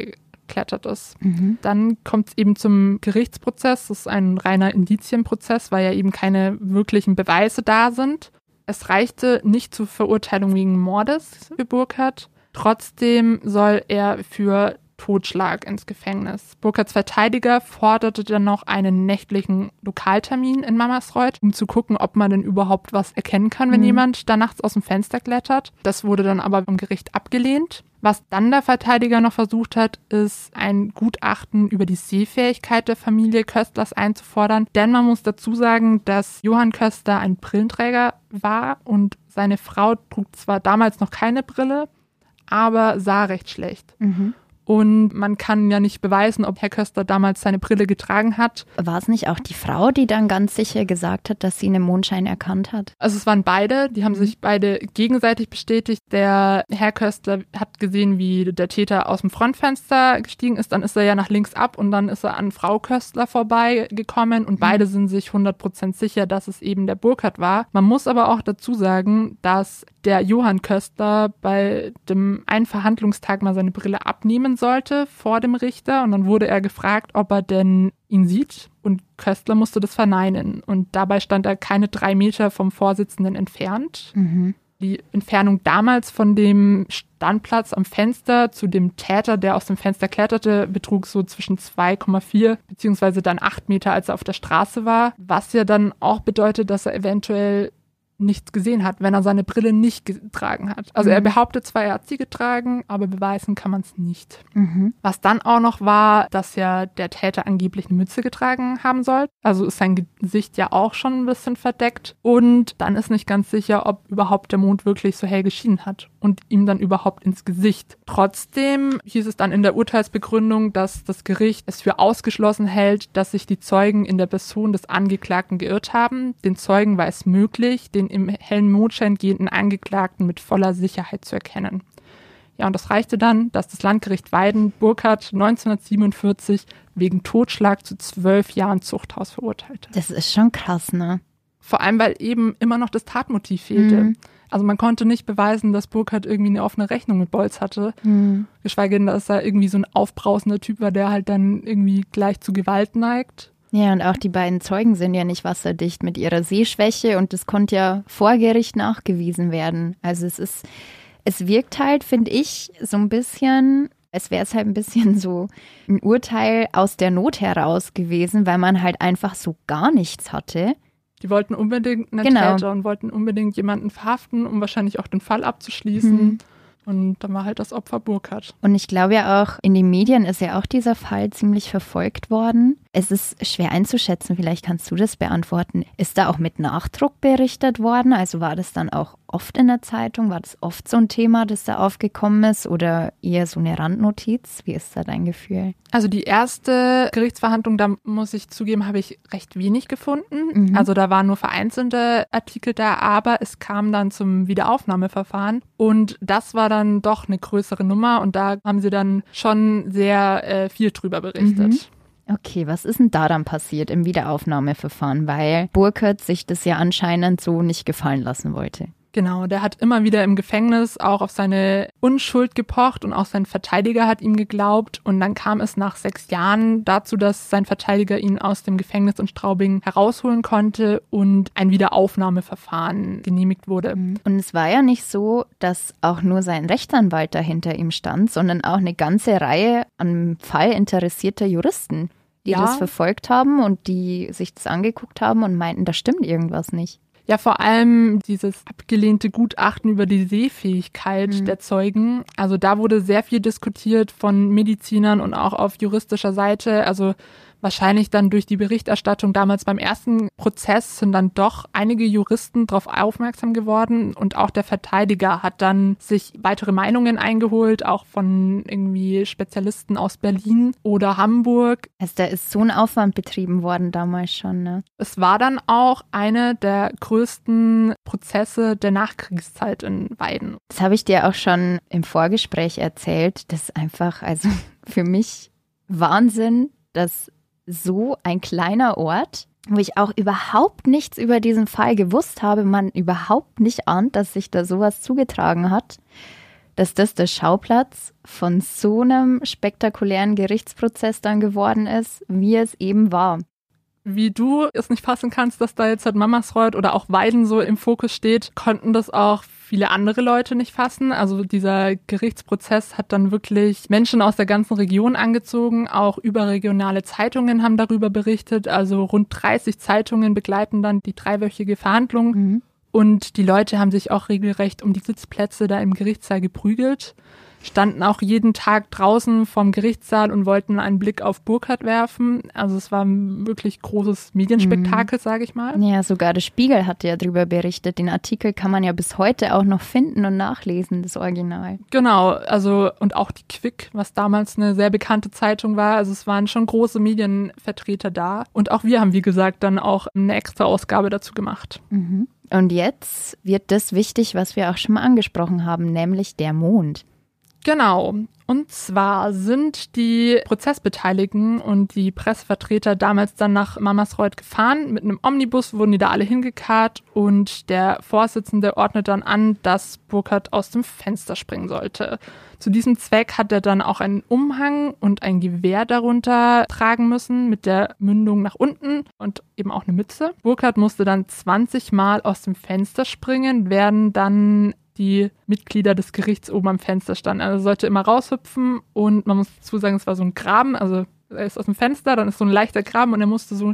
geklettert ist. Mhm. Dann kommt es eben zum Gerichtsprozess. Das ist ein reiner Indizienprozess, weil ja eben keine wirklichen Beweise da sind. Es reichte nicht zur Verurteilung wegen Mordes für Burkhardt. Trotzdem soll er für Totschlag ins Gefängnis. Burkhards Verteidiger forderte dann noch einen nächtlichen Lokaltermin in Mamasreuth, um zu gucken, ob man denn überhaupt was erkennen kann, wenn Mhm. jemand da nachts aus dem Fenster klettert. Das wurde dann aber vom Gericht abgelehnt. Was dann der Verteidiger noch versucht hat, ist ein Gutachten über die Sehfähigkeit der Familie Köstlers einzufordern. Denn man muss dazu sagen, dass Johann Köstler ein Brillenträger war und seine Frau trug zwar damals noch keine Brille, aber sah recht schlecht. Mhm. Und man kann ja nicht beweisen, ob Herr Köster damals seine Brille getragen hat. War es nicht auch die Frau, die dann ganz sicher gesagt hat, dass sie einen Mondschein erkannt hat? Also es waren beide, die haben sich beide gegenseitig bestätigt. Der Herr Köstler hat gesehen, wie der Täter aus dem Frontfenster gestiegen ist, dann ist er ja nach links ab und dann ist er an Frau Köstler vorbeigekommen und beide sind sich 100% sicher, dass es eben der Burkhardt war. Man muss aber auch dazu sagen, dass der Johann Köstler bei dem einen Verhandlungstag mal seine Brille abnehmen sollte vor dem Richter und dann wurde er gefragt, ob er denn ihn sieht und Köstler musste das verneinen und dabei stand er keine drei Meter vom Vorsitzenden entfernt. Mhm. Die Entfernung damals von dem Standplatz am Fenster zu dem Täter, der aus dem Fenster kletterte, betrug so zwischen 2,4 beziehungsweise dann 8 Meter, als er auf der Straße war, was ja dann auch bedeutet, dass er eventuell nichts gesehen hat, wenn er seine Brille nicht getragen hat. Also er Mhm. behauptet zwar, er hat sie getragen, aber beweisen kann man es nicht. Mhm. Was dann auch noch war, dass ja der Täter angeblich eine Mütze getragen haben soll. Also ist sein Gesicht ja auch schon ein bisschen verdeckt. Und dann ist nicht ganz sicher, ob überhaupt der Mond wirklich so hell geschienen hat und ihm dann überhaupt ins Gesicht. Trotzdem hieß es dann in der Urteilsbegründung, dass das Gericht es für ausgeschlossen hält, dass sich die Zeugen in der Person des Angeklagten geirrt haben. Den Zeugen war es möglich, den im hellen Mondschein gehenden Angeklagten mit voller Sicherheit zu erkennen. Ja, und das reichte dann, dass das Landgericht Weiden Burkhardt 1947 wegen Totschlag zu zwölf Jahren Zuchthaus verurteilte. Das ist schon krass, ne? Vor allem, weil eben immer noch das Tatmotiv fehlte. Mhm. Also man konnte nicht beweisen, dass Burkhardt irgendwie eine offene Rechnung mit Bolz hatte. Mhm. Geschweige denn, dass er irgendwie so ein aufbrausender Typ war, der halt dann irgendwie gleich zu Gewalt neigt. Ja, und auch die beiden Zeugen sind ja nicht wasserdicht mit ihrer Sehschwäche und das konnte ja vor Gericht nachgewiesen werden. Also es ist, es wirkt halt, finde ich, so ein bisschen, es wäre es halt ein bisschen so ein Urteil aus der Not heraus gewesen, weil man halt einfach so gar nichts hatte. Die wollten unbedingt einen Genau. Täter und wollten unbedingt jemanden verhaften, um wahrscheinlich auch den Fall abzuschließen. Mhm. Und dann war halt das Opfer Burkhardt. Und ich glaube ja auch, in den Medien ist ja auch dieser Fall ziemlich verfolgt worden. Es ist schwer einzuschätzen, vielleicht kannst du das beantworten. Ist da auch mit Nachdruck berichtet worden? Also war das dann auch oft in der Zeitung? War das oft so ein Thema, das da aufgekommen ist oder eher so eine Randnotiz? Wie ist da dein Gefühl? Also die erste Gerichtsverhandlung, da muss ich zugeben, habe ich recht wenig gefunden. Mhm. Also da waren nur vereinzelte Artikel da, aber es kam dann zum Wiederaufnahmeverfahren und das war dann doch eine größere Nummer und da haben sie dann schon sehr äh, viel drüber berichtet. Mhm. Okay, was ist denn da dann passiert im Wiederaufnahmeverfahren? Weil Burkhardt sich das ja anscheinend so nicht gefallen lassen wollte. Genau, der hat immer wieder im Gefängnis auch auf seine Unschuld gepocht und auch sein Verteidiger hat ihm geglaubt. Und dann kam es nach sechs Jahren dazu, dass sein Verteidiger ihn aus dem Gefängnis in Straubing herausholen konnte und ein Wiederaufnahmeverfahren genehmigt wurde. Und es war ja nicht so, dass auch nur sein Rechtsanwalt dahinter ihm stand, sondern auch eine ganze Reihe am Fall interessierter Juristen. die Ja. das verfolgt haben und die sich das angeguckt haben und meinten, da stimmt irgendwas nicht. Ja, vor allem dieses abgelehnte Gutachten über die Sehfähigkeit Mhm. der Zeugen. Also da wurde sehr viel diskutiert von Medizinern und auch auf juristischer Seite. Also wahrscheinlich dann durch die Berichterstattung damals beim ersten Prozess sind dann doch einige Juristen darauf aufmerksam geworden und auch der Verteidiger hat dann sich weitere Meinungen eingeholt, auch von irgendwie Spezialisten aus Berlin oder Hamburg. Also da ist so ein Aufwand betrieben worden damals schon, ne? Es war dann auch eine der größten Prozesse der Nachkriegszeit in Weiden. Das habe ich dir auch schon im Vorgespräch erzählt. Das ist einfach, also für mich Wahnsinn, dass so ein kleiner Ort, wo ich auch überhaupt nichts über diesen Fall gewusst habe, man überhaupt nicht ahnt, dass sich da sowas zugetragen hat, dass das der Schauplatz von so einem spektakulären Gerichtsprozess dann geworden ist, wie es eben war. Wie du es nicht fassen kannst, dass da jetzt halt Mamasreuth oder auch Weiden so im Fokus steht, konnten das auch viele andere Leute nicht fassen. Also dieser Gerichtsprozess hat dann wirklich Menschen aus der ganzen Region angezogen. Auch überregionale Zeitungen haben darüber berichtet. Also rund 30 Zeitungen begleiten dann die dreiwöchige Verhandlung. Mhm. Und die Leute haben sich auch regelrecht um die Sitzplätze da im Gerichtssaal geprügelt, standen auch jeden Tag draußen vom Gerichtssaal und wollten einen Blick auf Burkhardt werfen. Also es war ein wirklich großes Medienspektakel, sage ich mal. Ja, sogar der Spiegel hat ja darüber berichtet. Den Artikel kann man ja bis heute auch noch finden und nachlesen, das Original. Genau, also und auch die Quick, was damals eine sehr bekannte Zeitung war. Also es waren schon große Medienvertreter da. Und auch wir haben, wie gesagt, dann auch eine extra Ausgabe dazu gemacht. Mhm. Und jetzt wird das wichtig, was wir auch schon mal angesprochen haben, nämlich der Mond. Genau. Und zwar sind die Prozessbeteiligten und die Pressevertreter damals dann nach Mamasreuth gefahren. Mit einem Omnibus wurden die da alle hingekarrt und der Vorsitzende ordnet dann an, dass Burkhardt aus dem Fenster springen sollte. Zu diesem Zweck hat er dann auch einen Umhang und ein Gewehr darunter tragen müssen mit der Mündung nach unten und eben auch eine Mütze. Burkhardt musste dann 20 Mal aus dem Fenster springen, werden dann die Mitglieder des Gerichts oben am Fenster standen. Also er sollte immer raushüpfen und man muss dazu sagen, es war so ein Graben, also er ist aus dem Fenster, dann ist so ein leichter Graben und er musste so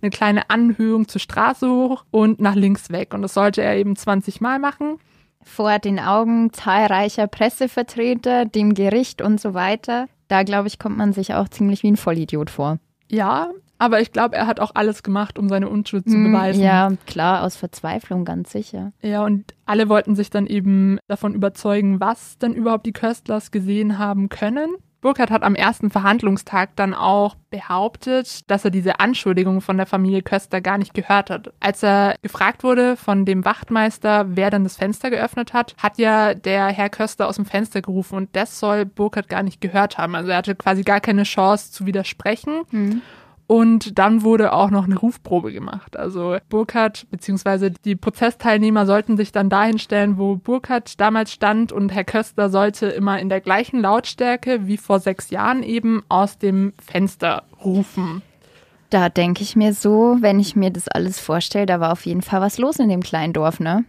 eine kleine Anhöhung zur Straße hoch und nach links weg. Und das sollte er eben 20 Mal machen. Vor den Augen zahlreicher Pressevertreter, dem Gericht und so weiter. Da, glaube ich, kommt man sich auch ziemlich wie ein Vollidiot vor. Ja, aber ich glaube, er hat auch alles gemacht, um seine Unschuld zu Hm, beweisen. Ja, klar, aus Verzweiflung, ganz sicher. Ja, und alle wollten sich dann eben davon überzeugen, was denn überhaupt die Köstlers gesehen haben können. Burkhardt hat am ersten Verhandlungstag dann auch behauptet, dass er diese Anschuldigung von der Familie Köster gar nicht gehört hat. Als er gefragt wurde von dem Wachtmeister, wer denn das Fenster geöffnet hat, hat ja der Herr Köster aus dem Fenster gerufen und das soll Burkhardt gar nicht gehört haben. Also er hatte quasi gar keine Chance zu widersprechen. Und dann wurde auch noch eine Rufprobe gemacht. Also Burkhardt bzw. die Prozessteilnehmer sollten sich dann dahin stellen, wo Burkhardt damals stand und Herr Köster sollte immer in der gleichen Lautstärke wie vor sechs Jahren eben aus dem Fenster rufen. Da denke ich mir so, wenn ich mir das alles vorstelle, da war auf jeden Fall was los in dem kleinen Dorf, ne?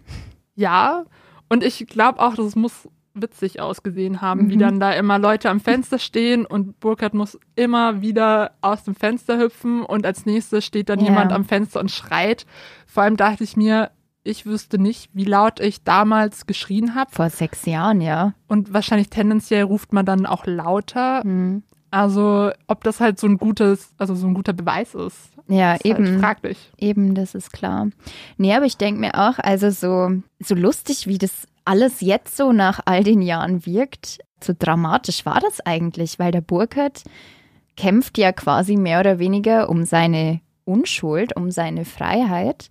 Ja, und ich glaube auch, das muss witzig ausgesehen haben, wie Mhm. dann da immer Leute am Fenster stehen und Burkhardt muss immer wieder aus dem Fenster hüpfen und als nächstes steht dann Ja. jemand am Fenster und schreit. Vor allem dachte ich mir, ich wüsste nicht, wie laut ich damals geschrien habe Vor sechs Jahren, ja. und wahrscheinlich tendenziell ruft man dann auch lauter. Hm. Also ob das halt so ein gutes, also so ein guter Beweis ist. Ja, ist eben. Halt fraglich. Eben, das ist klar. Nee, aber ich denke mir auch, also so, so lustig, wie das alles jetzt so nach all den Jahren wirkt, so dramatisch war das eigentlich, weil der Burkhardt kämpft ja quasi mehr oder weniger um seine Unschuld, um seine Freiheit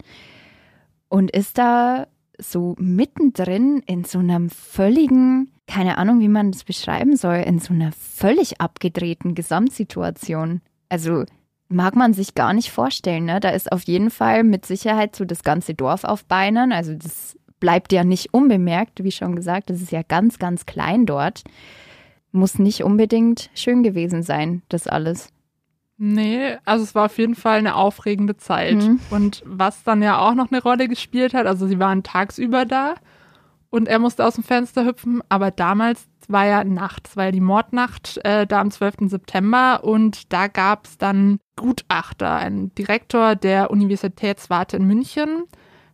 und ist da so mittendrin in so einem völligen, keine Ahnung, wie man das beschreiben soll, in so einer völlig abgedrehten Gesamtsituation. Also mag man sich gar nicht vorstellen. Ne? Da ist auf jeden Fall mit Sicherheit so das ganze Dorf auf Beinen. Also das bleibt ja nicht unbemerkt, wie schon gesagt. Das ist ja ganz, ganz klein dort. Muss nicht unbedingt schön gewesen sein, das alles. Nee, also es war auf jeden Fall eine aufregende Zeit. Mhm. Und was dann ja auch noch eine Rolle gespielt hat, also sie waren tagsüber da und er musste aus dem Fenster hüpfen, aber damals war ja Nacht, es war ja die Mordnacht äh, da am 12. September und da gab es dann Gutachter, ein Direktor der Universitätswarte in München,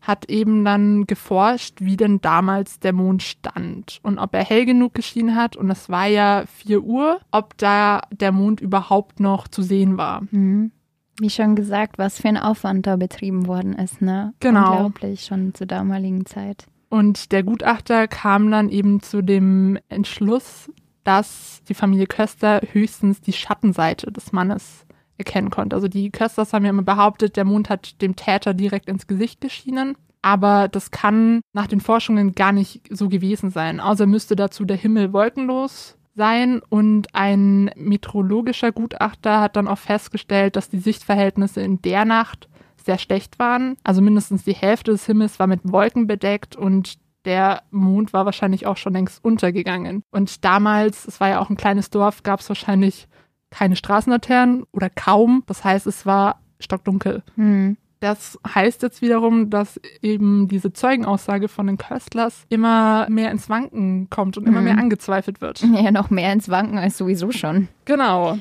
hat eben dann geforscht, wie denn damals der Mond stand und ob er hell genug geschienen hat. Und es war ja 4 Uhr, ob da der Mond überhaupt noch zu sehen war. Mhm. Wie schon gesagt, was für ein Aufwand da betrieben worden ist, ne? Genau. Unglaublich, schon zur damaligen Zeit. Und der Gutachter kam dann eben zu dem Entschluss, dass die Familie Köster höchstens die Schattenseite des Mannes erkennen konnte. Also die Kösters haben ja immer behauptet, der Mond hat dem Täter direkt ins Gesicht geschienen. Aber das kann nach den Forschungen gar nicht so gewesen sein. Außer müsste dazu der Himmel wolkenlos sein und ein meteorologischer Gutachter hat dann auch festgestellt, dass die Sichtverhältnisse in der Nacht sehr schlecht waren. Also mindestens die Hälfte des Himmels war mit Wolken bedeckt und der Mond war wahrscheinlich auch schon längst untergegangen. Und damals, es war ja auch ein kleines Dorf, gab es wahrscheinlich keine Straßenlaternen oder kaum. Das heißt, es war stockdunkel. Hm. Das heißt jetzt wiederum, dass eben diese Zeugenaussage von den Köstlers immer mehr ins Wanken kommt und immer Mhm. mehr angezweifelt wird. Ja, noch mehr ins Wanken als sowieso schon. Genau.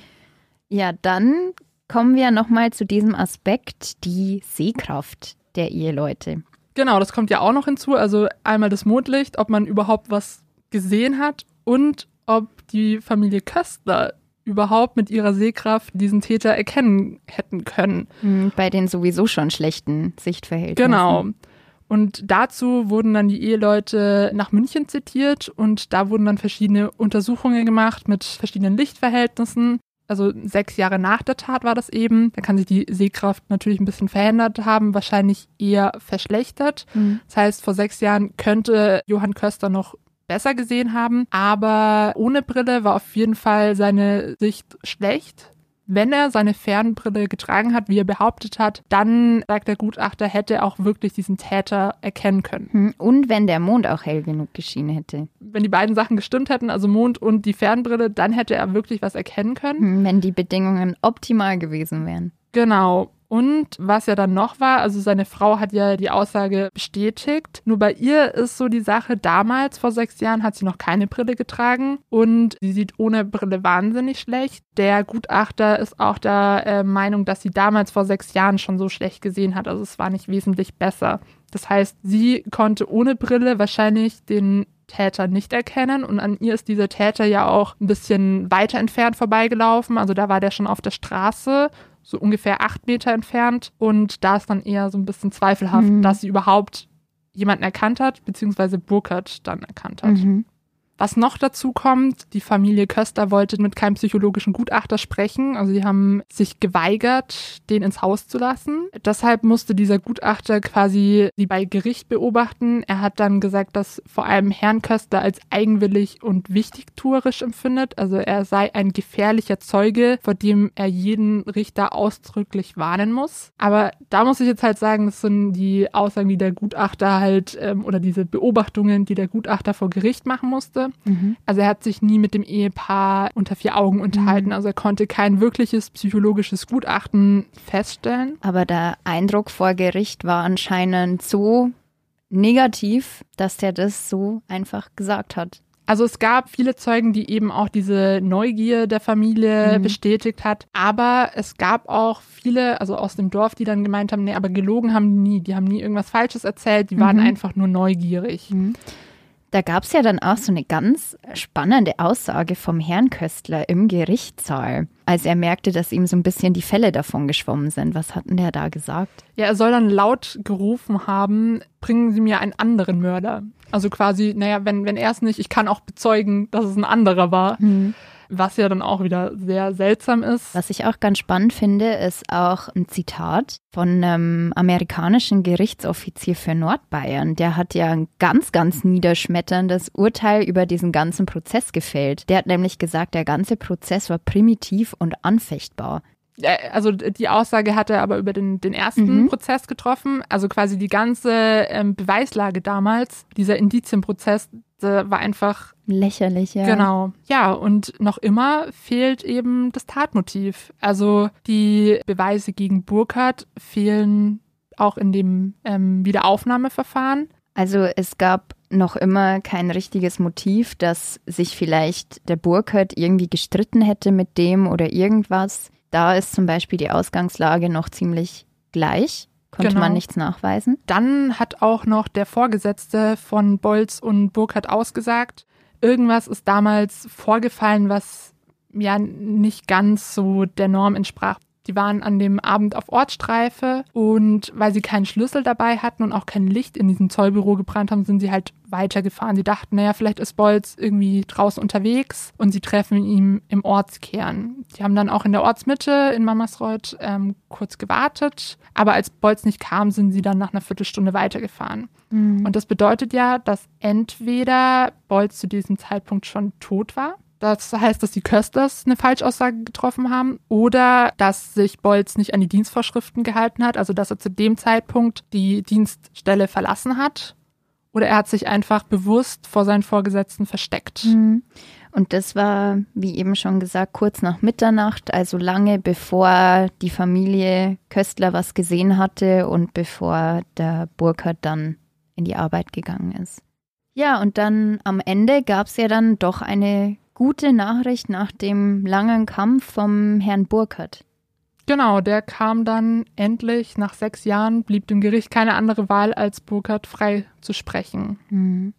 Ja, dann kommen wir nochmal zu diesem Aspekt, die Sehkraft der Eheleute. Genau, das kommt ja auch noch hinzu. Also einmal das Mondlicht, ob man überhaupt was gesehen hat und ob die Familie Köstler überhaupt mit ihrer Sehkraft diesen Täter erkennen hätten können. Hm, Bei den sowieso schon schlechten Sichtverhältnissen. Genau. Und dazu wurden dann die Eheleute nach München zitiert und da wurden dann verschiedene Untersuchungen gemacht mit verschiedenen Lichtverhältnissen. Also sechs Jahre nach der Tat war das eben. Da kann sich die Sehkraft natürlich ein bisschen verändert haben, wahrscheinlich eher verschlechtert. Hm. Das heißt, vor sechs Jahren könnte Johann Köster noch besser gesehen haben, aber ohne Brille war auf jeden Fall seine Sicht schlecht. Wenn er seine Fernbrille getragen hat, wie er behauptet hat, dann, sagt der Gutachter, hätte er auch wirklich diesen Täter erkennen können. Hm, Und wenn der Mond auch hell genug geschienen hätte. Wenn die beiden Sachen gestimmt hätten, also Mond und die Fernbrille, dann hätte er wirklich was erkennen können. Hm, Wenn die Bedingungen optimal gewesen wären. Genau. Und was ja dann noch war, also seine Frau hat ja die Aussage bestätigt. Nur bei ihr ist so die Sache, damals vor sechs Jahren hat sie noch keine Brille getragen und sie sieht ohne Brille wahnsinnig schlecht. Der Gutachter ist auch der äh, Meinung, dass sie damals vor sechs Jahren schon so schlecht gesehen hat. Also es war nicht wesentlich besser. Das heißt, sie konnte ohne Brille wahrscheinlich den Täter nicht erkennen und an ihr ist dieser Täter ja auch ein bisschen weiter entfernt vorbeigelaufen. Also da war der schon auf der Straße, so ungefähr acht Meter entfernt und da ist dann eher so ein bisschen zweifelhaft, Mhm. dass sie überhaupt jemanden erkannt hat, beziehungsweise Burkhardt dann erkannt hat. Mhm. Was noch dazu kommt, die Familie Köster wollte mit keinem psychologischen Gutachter sprechen. Also sie haben sich geweigert, den ins Haus zu lassen. Deshalb musste dieser Gutachter quasi sie bei Gericht beobachten. Er hat dann gesagt, dass vor allem Herrn Köster als eigenwillig und wichtigtuerisch empfindet. Also er sei ein gefährlicher Zeuge, vor dem er jeden Richter ausdrücklich warnen muss. Aber da muss ich jetzt halt sagen, das sind die Aussagen, die der Gutachter halt ähm, oder diese Beobachtungen, die der Gutachter vor Gericht machen musste. Mhm. Also er hat sich nie mit dem Ehepaar unter vier Augen unterhalten. Also er konnte kein wirkliches psychologisches Gutachten feststellen. Aber der Eindruck vor Gericht war anscheinend so negativ, dass der das so einfach gesagt hat. Also es gab viele Zeugen, die eben auch diese Neugier der Familie Mhm. bestätigt hat. Aber es gab auch viele, also aus dem Dorf, die dann gemeint haben, nee, aber gelogen haben die nie. Die haben nie irgendwas Falsches erzählt. Die waren Mhm. einfach nur neugierig. Da gab es ja dann auch so eine ganz spannende Aussage vom Herrn Köstler im Gerichtssaal, als er merkte, dass ihm so ein bisschen die Fälle davon geschwommen sind. Was hat denn der da gesagt? Ja, er soll dann laut gerufen haben, bringen Sie mir einen anderen Mörder. Also quasi, naja, wenn, wenn er es nicht, ich kann auch bezeugen, dass es ein anderer war. Was ja dann auch wieder sehr seltsam ist. Was ich auch ganz spannend finde, ist auch ein Zitat von einem amerikanischen Gerichtsoffizier für Nordbayern. Der hat ja ein ganz, ganz niederschmetterndes Urteil über diesen ganzen Prozess gefällt. Der hat nämlich gesagt, der ganze Prozess war primitiv und anfechtbar. Ja, Also die Aussage hat er aber über den, den ersten Mhm. Prozess getroffen. Also quasi die ganze ähm, Beweislage damals, dieser Indizienprozess, war einfach Lächerlich, ja. Genau. Ja, und noch immer fehlt eben das Tatmotiv. Also die Beweise gegen Burkhardt fehlen auch in dem ähm, Wiederaufnahmeverfahren. Also es gab noch immer kein richtiges Motiv, dass sich vielleicht der Burkhardt irgendwie gestritten hätte mit dem oder irgendwas. Da ist zum Beispiel die Ausgangslage noch ziemlich gleich. Konnte Genau. man nichts nachweisen. Dann hat auch noch der Vorgesetzte von Bolz und Burkhardt ausgesagt, irgendwas ist damals vorgefallen, was ja nicht ganz so der Norm entsprach. Die waren an dem Abend auf Ortsstreife und weil sie keinen Schlüssel dabei hatten und auch kein Licht in diesem Zollbüro gebrannt haben, sind sie halt weitergefahren. Sie dachten, naja, vielleicht ist Bolz irgendwie draußen unterwegs und sie treffen ihn im Ortskern. Die haben dann auch in der Ortsmitte in Mamasreuth ähm, kurz gewartet, aber als Bolz nicht kam, sind sie dann nach einer Viertelstunde weitergefahren. Und das bedeutet ja, dass entweder Bolz zu diesem Zeitpunkt schon tot war. Das heißt, dass die Kösters eine Falschaussage getroffen haben oder dass sich Bolz nicht an die Dienstvorschriften gehalten hat, also dass er zu dem Zeitpunkt die Dienststelle verlassen hat oder er hat sich einfach bewusst vor seinen Vorgesetzten versteckt. Mhm. Und das war, wie eben schon gesagt, kurz nach Mitternacht, also lange bevor die Familie Köstler was gesehen hatte und bevor der Burkhardt dann in die Arbeit gegangen ist. Ja, und dann am Ende gab es ja dann doch eine gute Nachricht nach dem langen Kampf vom Herrn Burkhardt. Genau, der kam dann endlich nach sechs Jahren, blieb dem Gericht keine andere Wahl, als Burkhardt frei zu sprechen. Mhm.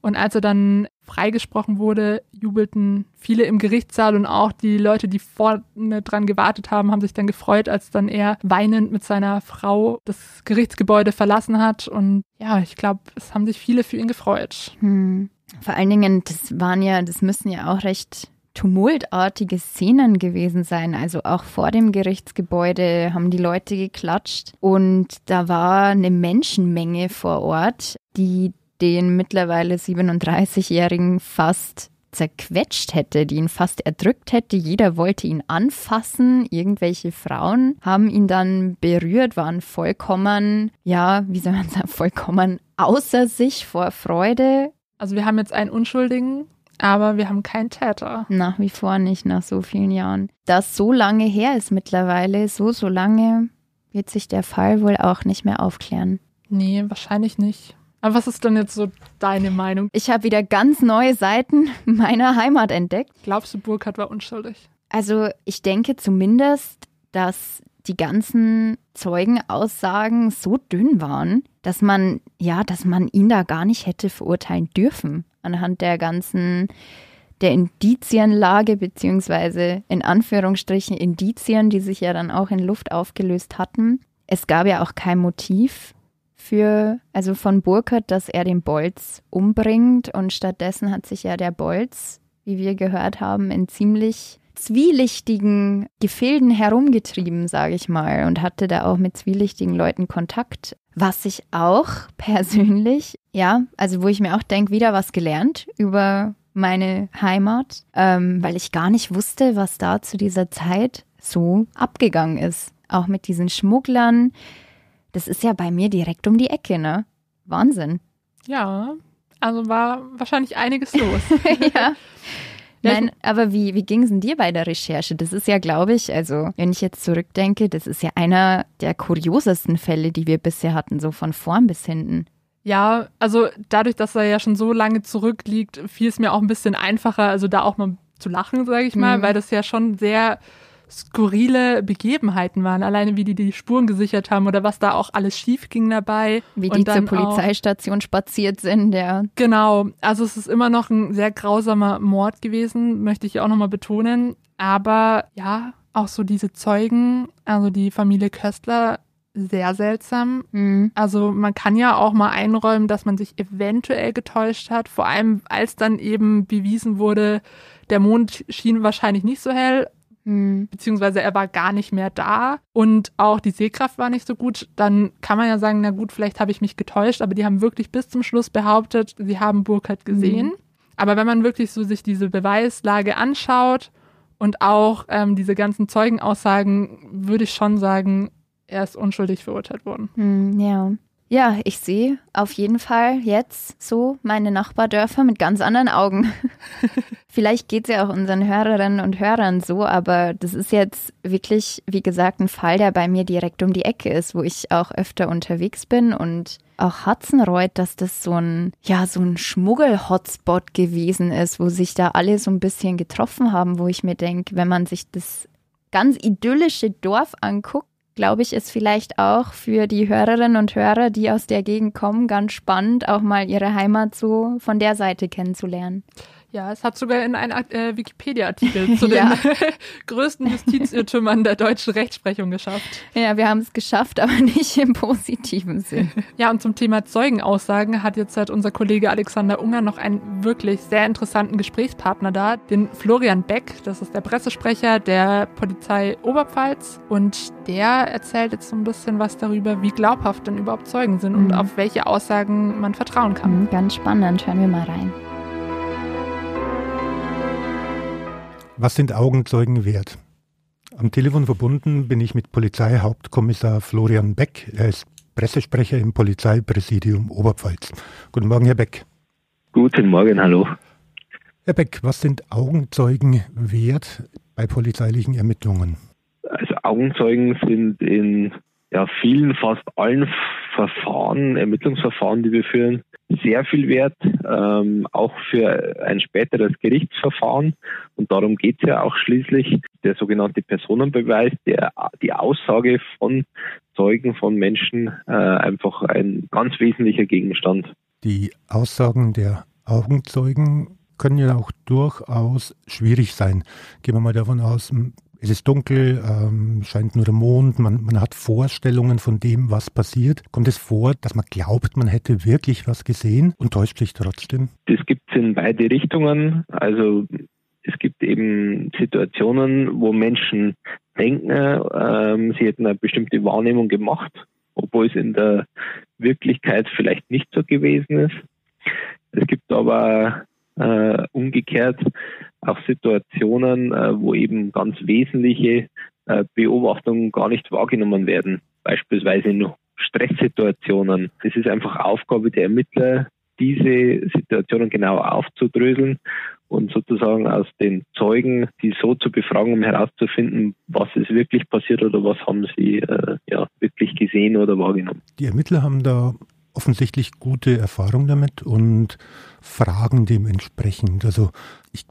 Und als er dann freigesprochen wurde, jubelten viele im Gerichtssaal und auch die Leute, die vorne dran gewartet haben, haben sich dann gefreut, als dann er weinend mit seiner Frau das Gerichtsgebäude verlassen hat. Und ja, ich glaube, es haben sich viele für ihn gefreut. Hm. Vor allen Dingen, das waren ja, das müssen ja auch recht tumultartige Szenen gewesen sein. Also auch vor dem Gerichtsgebäude haben die Leute geklatscht und da war eine Menschenmenge vor Ort, die den mittlerweile 37-Jährigen fast zerquetscht hätte, die ihn fast erdrückt hätte. Jeder wollte ihn anfassen. Irgendwelche Frauen haben ihn dann berührt, waren vollkommen, ja, wie soll man sagen, vollkommen außer sich vor Freude. Also wir haben jetzt einen Unschuldigen, aber wir haben keinen Täter. Nach wie vor nicht, nach so vielen Jahren. Das so lange her ist mittlerweile, so, so lange wird sich der Fall wohl auch nicht mehr aufklären. Nee, wahrscheinlich nicht. Aber was ist denn jetzt so deine Meinung? Ich habe wieder ganz neue Seiten meiner Heimat entdeckt. Glaubst du, Burkhardt war unschuldig? Also ich denke zumindest, dass die ganzen Zeugenaussagen so dünn waren, dass man, ja, dass man ihn da gar nicht hätte verurteilen dürfen. Anhand der ganzen, der Indizienlage, beziehungsweise in Anführungsstrichen Indizien, die sich ja dann auch in Luft aufgelöst hatten. Es gab ja auch kein Motiv für, also von Burkhardt, dass er den Bolz umbringt und stattdessen hat sich ja der Bolz, wie wir gehört haben, in ziemlich zwielichtigen Gefilden herumgetrieben, sage ich mal, und hatte da auch mit zwielichtigen Leuten Kontakt. Was ich auch persönlich, ja, also wo ich mir auch denke, wieder was gelernt über meine Heimat, ähm, weil ich gar nicht wusste, was da zu dieser Zeit so abgegangen ist. Auch mit diesen Schmugglern. Das ist ja bei mir direkt um die Ecke, ne? Wahnsinn. Ja, also war wahrscheinlich einiges los. ja. Nein, aber wie, wie ging es denn dir bei der Recherche? Das ist ja, glaube ich, also wenn ich jetzt zurückdenke, das ist ja einer der kuriosesten Fälle, die wir bisher hatten, so von vorn bis hinten. Ja, also dadurch, dass er ja schon so lange zurückliegt, fiel es mir auch ein bisschen einfacher, also da auch mal zu lachen, sage ich mal, Mhm. weil das ja schon sehr skurrile Begebenheiten waren. Alleine wie die die Spuren gesichert haben oder was da auch alles schief ging dabei. Wie die zur Polizeistation spaziert sind, ja. Genau, also es ist immer noch ein sehr grausamer Mord gewesen, möchte ich auch nochmal betonen. Aber ja, auch so diese Zeugen, also die Familie Köstler, sehr seltsam. Mhm. Also man kann ja auch mal einräumen, dass man sich eventuell getäuscht hat, vor allem als dann eben bewiesen wurde, der Mond schien wahrscheinlich nicht so hell, Mhm. beziehungsweise er war gar nicht mehr da und auch die Sehkraft war nicht so gut, dann kann man ja sagen, na gut, vielleicht habe ich mich getäuscht, aber die haben wirklich bis zum Schluss behauptet, sie haben Burkhardt gesehen. Aber wenn man wirklich so sich diese Beweislage anschaut und auch ähm, diese ganzen Zeugenaussagen, würde ich schon sagen, er ist unschuldig verurteilt worden. Hm, ja. Ja, ich sehe auf jeden Fall jetzt so meine Nachbardörfer mit ganz anderen Augen. Vielleicht geht es ja auch unseren Hörerinnen und Hörern so, aber das ist jetzt wirklich, wie gesagt, ein Fall, der bei mir direkt um die Ecke ist, wo ich auch öfter unterwegs bin und auch Hatzenreuth, dass das so ein, ja, so ein Schmuggel-Hotspot gewesen ist, wo sich da alle so ein bisschen getroffen haben, wo ich mir denke, wenn man sich das ganz idyllische Dorf anguckt, glaube ich, ist vielleicht auch für die Hörerinnen und Hörer, die aus der Gegend kommen, ganz spannend, auch mal ihre Heimat so von der Seite kennenzulernen. Ja, es hat sogar in einem äh, Wikipedia-Artikel zu den größten Justizirrtümern der deutschen Rechtsprechung geschafft. Ja, wir haben es geschafft, aber nicht im positiven Sinn. Ja, und zum Thema Zeugenaussagen hat jetzt halt unser Kollege Alexander Unger noch einen wirklich sehr interessanten Gesprächspartner da, den Florian Beck. Das ist der Pressesprecher der Polizei Oberpfalz. Und der erzählt jetzt so ein bisschen was darüber, wie glaubhaft denn überhaupt Zeugen sind mhm. und auf welche Aussagen man vertrauen kann. Mhm, ganz spannend. Hören wir mal rein. Was sind Augenzeugen wert? Am Telefon verbunden bin ich mit Polizeihauptkommissar Florian Beck. Er ist Pressesprecher im Polizeipräsidium Oberpfalz. Guten Morgen, Herr Beck. Guten Morgen, hallo. Herr Beck, was sind Augenzeugen wert bei polizeilichen Ermittlungen? Also Augenzeugen sind in ja, vielen, fast allen Verfahren, Ermittlungsverfahren, die wir führen, sehr viel wert, ähm, auch für ein späteres Gerichtsverfahren. Und darum geht es ja auch schließlich. Der sogenannte Personenbeweis, der die Aussage von Zeugen, von Menschen, äh, einfach ein ganz wesentlicher Gegenstand. Die Aussagen der Augenzeugen können ja auch durchaus schwierig sein. Gehen wir mal davon aus, es ist dunkel, ähm, scheint nur der Mond, man, man hat Vorstellungen von dem, was passiert. Kommt es vor, dass man glaubt, man hätte wirklich was gesehen und täuscht sich trotzdem? Das gibt es in beide Richtungen. Also es gibt eben Situationen, wo Menschen denken, ähm, sie hätten eine bestimmte Wahrnehmung gemacht, obwohl es in der Wirklichkeit vielleicht nicht so gewesen ist. Es gibt aber äh, umgekehrt auch Situationen, äh, wo eben ganz wesentliche äh, Beobachtungen gar nicht wahrgenommen werden. Beispielsweise in Stresssituationen. Es ist einfach Aufgabe der Ermittler, diese Situationen genau aufzudröseln und sozusagen aus den Zeugen die so zu befragen, um herauszufinden, was ist wirklich passiert oder was haben sie äh, ja, wirklich gesehen oder wahrgenommen. Die Ermittler haben da offensichtlich gute Erfahrung damit und fragen dementsprechend. Also ich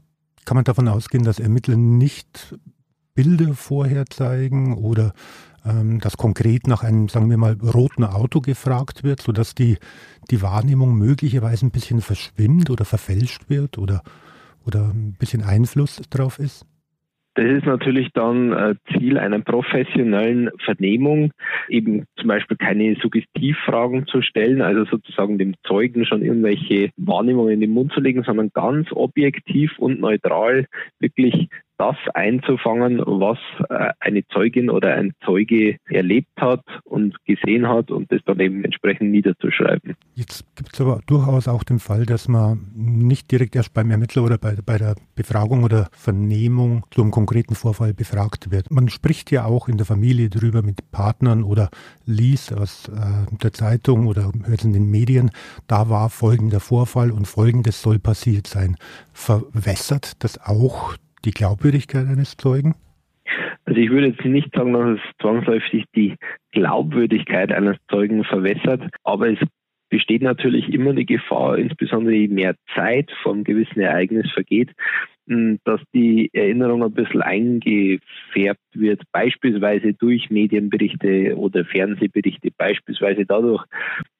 kann man davon ausgehen, dass Ermittler nicht Bilder vorher zeigen oder ähm, dass konkret nach einem, sagen wir mal, roten Auto gefragt wird, sodass die, die Wahrnehmung möglicherweise ein bisschen verschwimmt oder verfälscht wird oder, oder ein bisschen Einfluss drauf ist? Das ist natürlich dann äh, Ziel einer professionellen Vernehmung, eben zum Beispiel keine Suggestivfragen zu stellen, also sozusagen dem Zeugen schon irgendwelche Wahrnehmungen in den Mund zu legen, sondern ganz objektiv und neutral wirklich das einzufangen, was äh, eine Zeugin oder ein Zeuge erlebt hat und gesehen hat und das dann eben entsprechend niederzuschreiben. Jetzt gibt es aber durchaus auch den Fall, dass man nicht direkt erst beim Ermittler oder bei, bei der Befragung oder Vernehmung zu einem konkreten Vorfall befragt wird. Man spricht ja auch in der Familie drüber mit Partnern oder liest aus äh, der Zeitung oder hört in den Medien, da war folgender Vorfall und folgendes soll passiert sein. Verwässert das auch die Glaubwürdigkeit eines Zeugen? Also ich würde jetzt nicht sagen, dass es zwangsläufig die Glaubwürdigkeit eines Zeugen verwässert, aber es besteht natürlich immer die Gefahr, insbesondere je mehr Zeit vom gewissen Ereignis vergeht, dass die Erinnerung ein bisschen eingefärbt wird, beispielsweise durch Medienberichte oder Fernsehberichte, beispielsweise dadurch,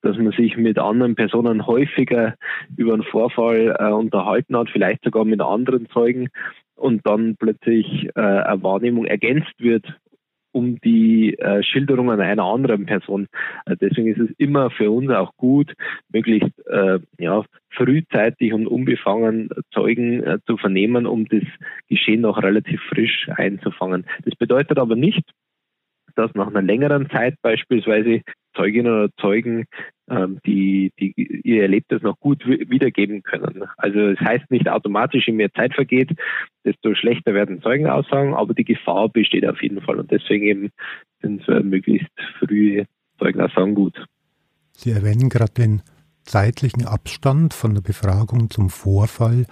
dass man sich mit anderen Personen häufiger über einen Vorfall äh, unterhalten hat, vielleicht sogar mit anderen Zeugen und dann plötzlich äh, eine Wahrnehmung ergänzt wird um die äh, Schilderungen einer anderen Person. Äh, deswegen ist es immer für uns auch gut, möglichst äh, ja, frühzeitig und unbefangen Zeugen äh, zu vernehmen, um das Geschehen noch relativ frisch einzufangen. Das bedeutet aber nicht, dass nach einer längeren Zeit beispielsweise Zeuginnen oder Zeugen ähm, die, die ihr Erlebtes noch gut wiedergeben können. Also es das heißt nicht automatisch, je mehr Zeit vergeht, desto schlechter werden Zeugenaussagen, aber die Gefahr besteht auf jeden Fall und deswegen eben sind so möglichst frühe Zeugenaussagen gut. Sie erwähnen gerade den zeitlichen Abstand von der Befragung zum Vorfall.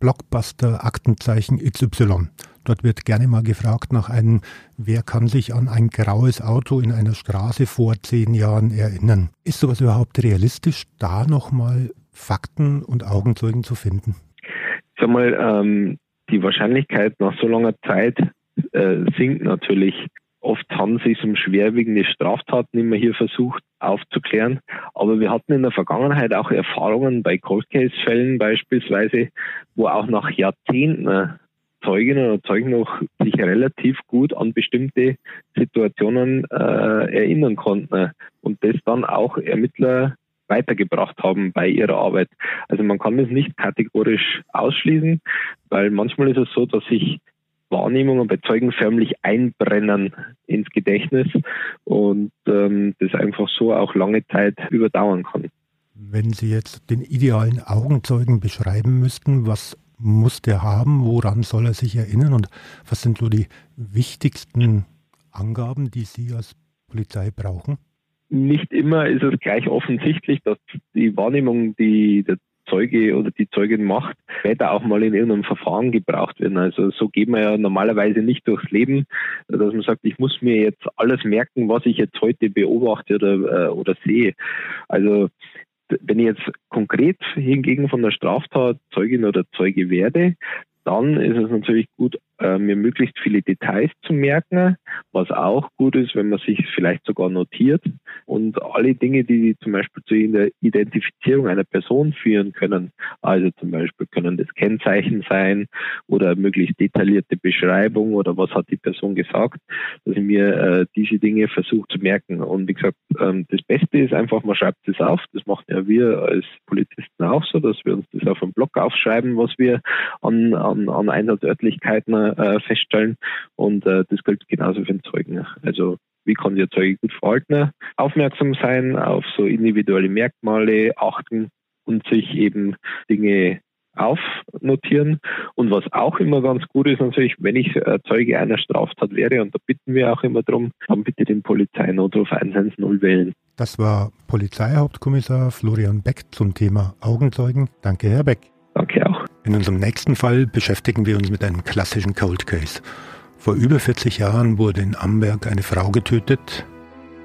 Blockbuster Aktenzeichen XY. Dort wird gerne mal gefragt nach einem, wer kann sich an ein graues Auto in einer Straße vor zehn Jahren erinnern. Ist sowas überhaupt realistisch, da nochmal Fakten und Augenzeugen zu finden? Ich sag mal, ähm, die Wahrscheinlichkeit nach so langer Zeit äh, sinkt natürlich. Oft haben sich um schwerwiegende Straftaten immer hier versucht aufzuklären. Aber wir hatten in der Vergangenheit auch Erfahrungen bei Cold Case Fällen beispielsweise, wo auch nach Jahrzehnten Zeuginnen oder Zeugen noch sich relativ gut an bestimmte Situationen äh, erinnern konnten und das dann auch Ermittler weitergebracht haben bei ihrer Arbeit. Also man kann das nicht kategorisch ausschließen, weil manchmal ist es so, dass sich Wahrnehmungen bei Zeugen förmlich einbrennen ins Gedächtnis und ähm, das einfach so auch lange Zeit überdauern kann. Wenn Sie jetzt den idealen Augenzeugen beschreiben müssten, was muss der haben, woran soll er sich erinnern und was sind so die wichtigsten Angaben, die Sie als Polizei brauchen? Nicht immer ist es gleich offensichtlich, dass die Wahrnehmung, die der Zeuge oder die Zeugin macht, später auch mal in irgendeinem Verfahren gebraucht werden. Also so geht man ja normalerweise nicht durchs Leben, dass man sagt, ich muss mir jetzt alles merken, was ich jetzt heute beobachte oder, äh, oder sehe. Also wenn ich jetzt konkret hingegen von der Straftat Zeugin oder Zeuge werde, dann ist es natürlich gut, äh, mir möglichst viele Details zu merken, was auch gut ist, wenn man sich vielleicht sogar notiert und alle Dinge, die zum Beispiel zur Identifizierung einer Person führen können, also zum Beispiel können das Kennzeichen sein oder möglichst detaillierte Beschreibung oder was hat die Person gesagt, dass ich mir äh, diese Dinge versuche zu merken. Und wie gesagt, ähm, das Beste ist einfach, man schreibt es auf. Das machen ja wir als Polizisten auch so, dass wir uns das auf einem Blog aufschreiben, was wir an, an, an Einsatzörtlichkeiten äh, feststellen. Und äh, das gilt genauso für den Zeugen. Also wie kann der Zeuge gut verhalten, aufmerksam sein, auf so individuelle Merkmale achten und sich eben Dinge aufnotieren. Und was auch immer ganz gut ist, natürlich, wenn ich äh, Zeuge einer Straftat wäre, und da bitten wir auch immer darum, dann bitte den Polizeinotruf 110 wählen. Das war Polizeihauptkommissar Florian Beck zum Thema Augenzeugen. Danke, Herr Beck. Danke auch. In unserem nächsten Fall beschäftigen wir uns mit einem klassischen Cold Case. Vor über 40 Jahren wurde in Amberg eine Frau getötet.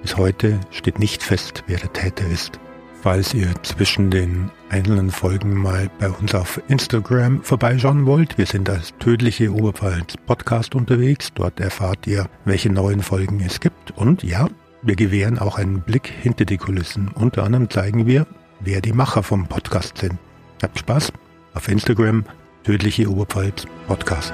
Bis heute steht nicht fest, wer der Täter ist. Falls ihr zwischen den einzelnen Folgen mal bei uns auf Instagram vorbeischauen wollt, wir sind als Tödliche Oberpfalz Podcast unterwegs. Dort erfahrt ihr, welche neuen Folgen es gibt. Und ja, wir gewähren auch einen Blick hinter die Kulissen. Unter anderem zeigen wir, wer die Macher vom Podcast sind. Habt Spaß! Auf Instagram Tödliche Oberpfalz Podcast.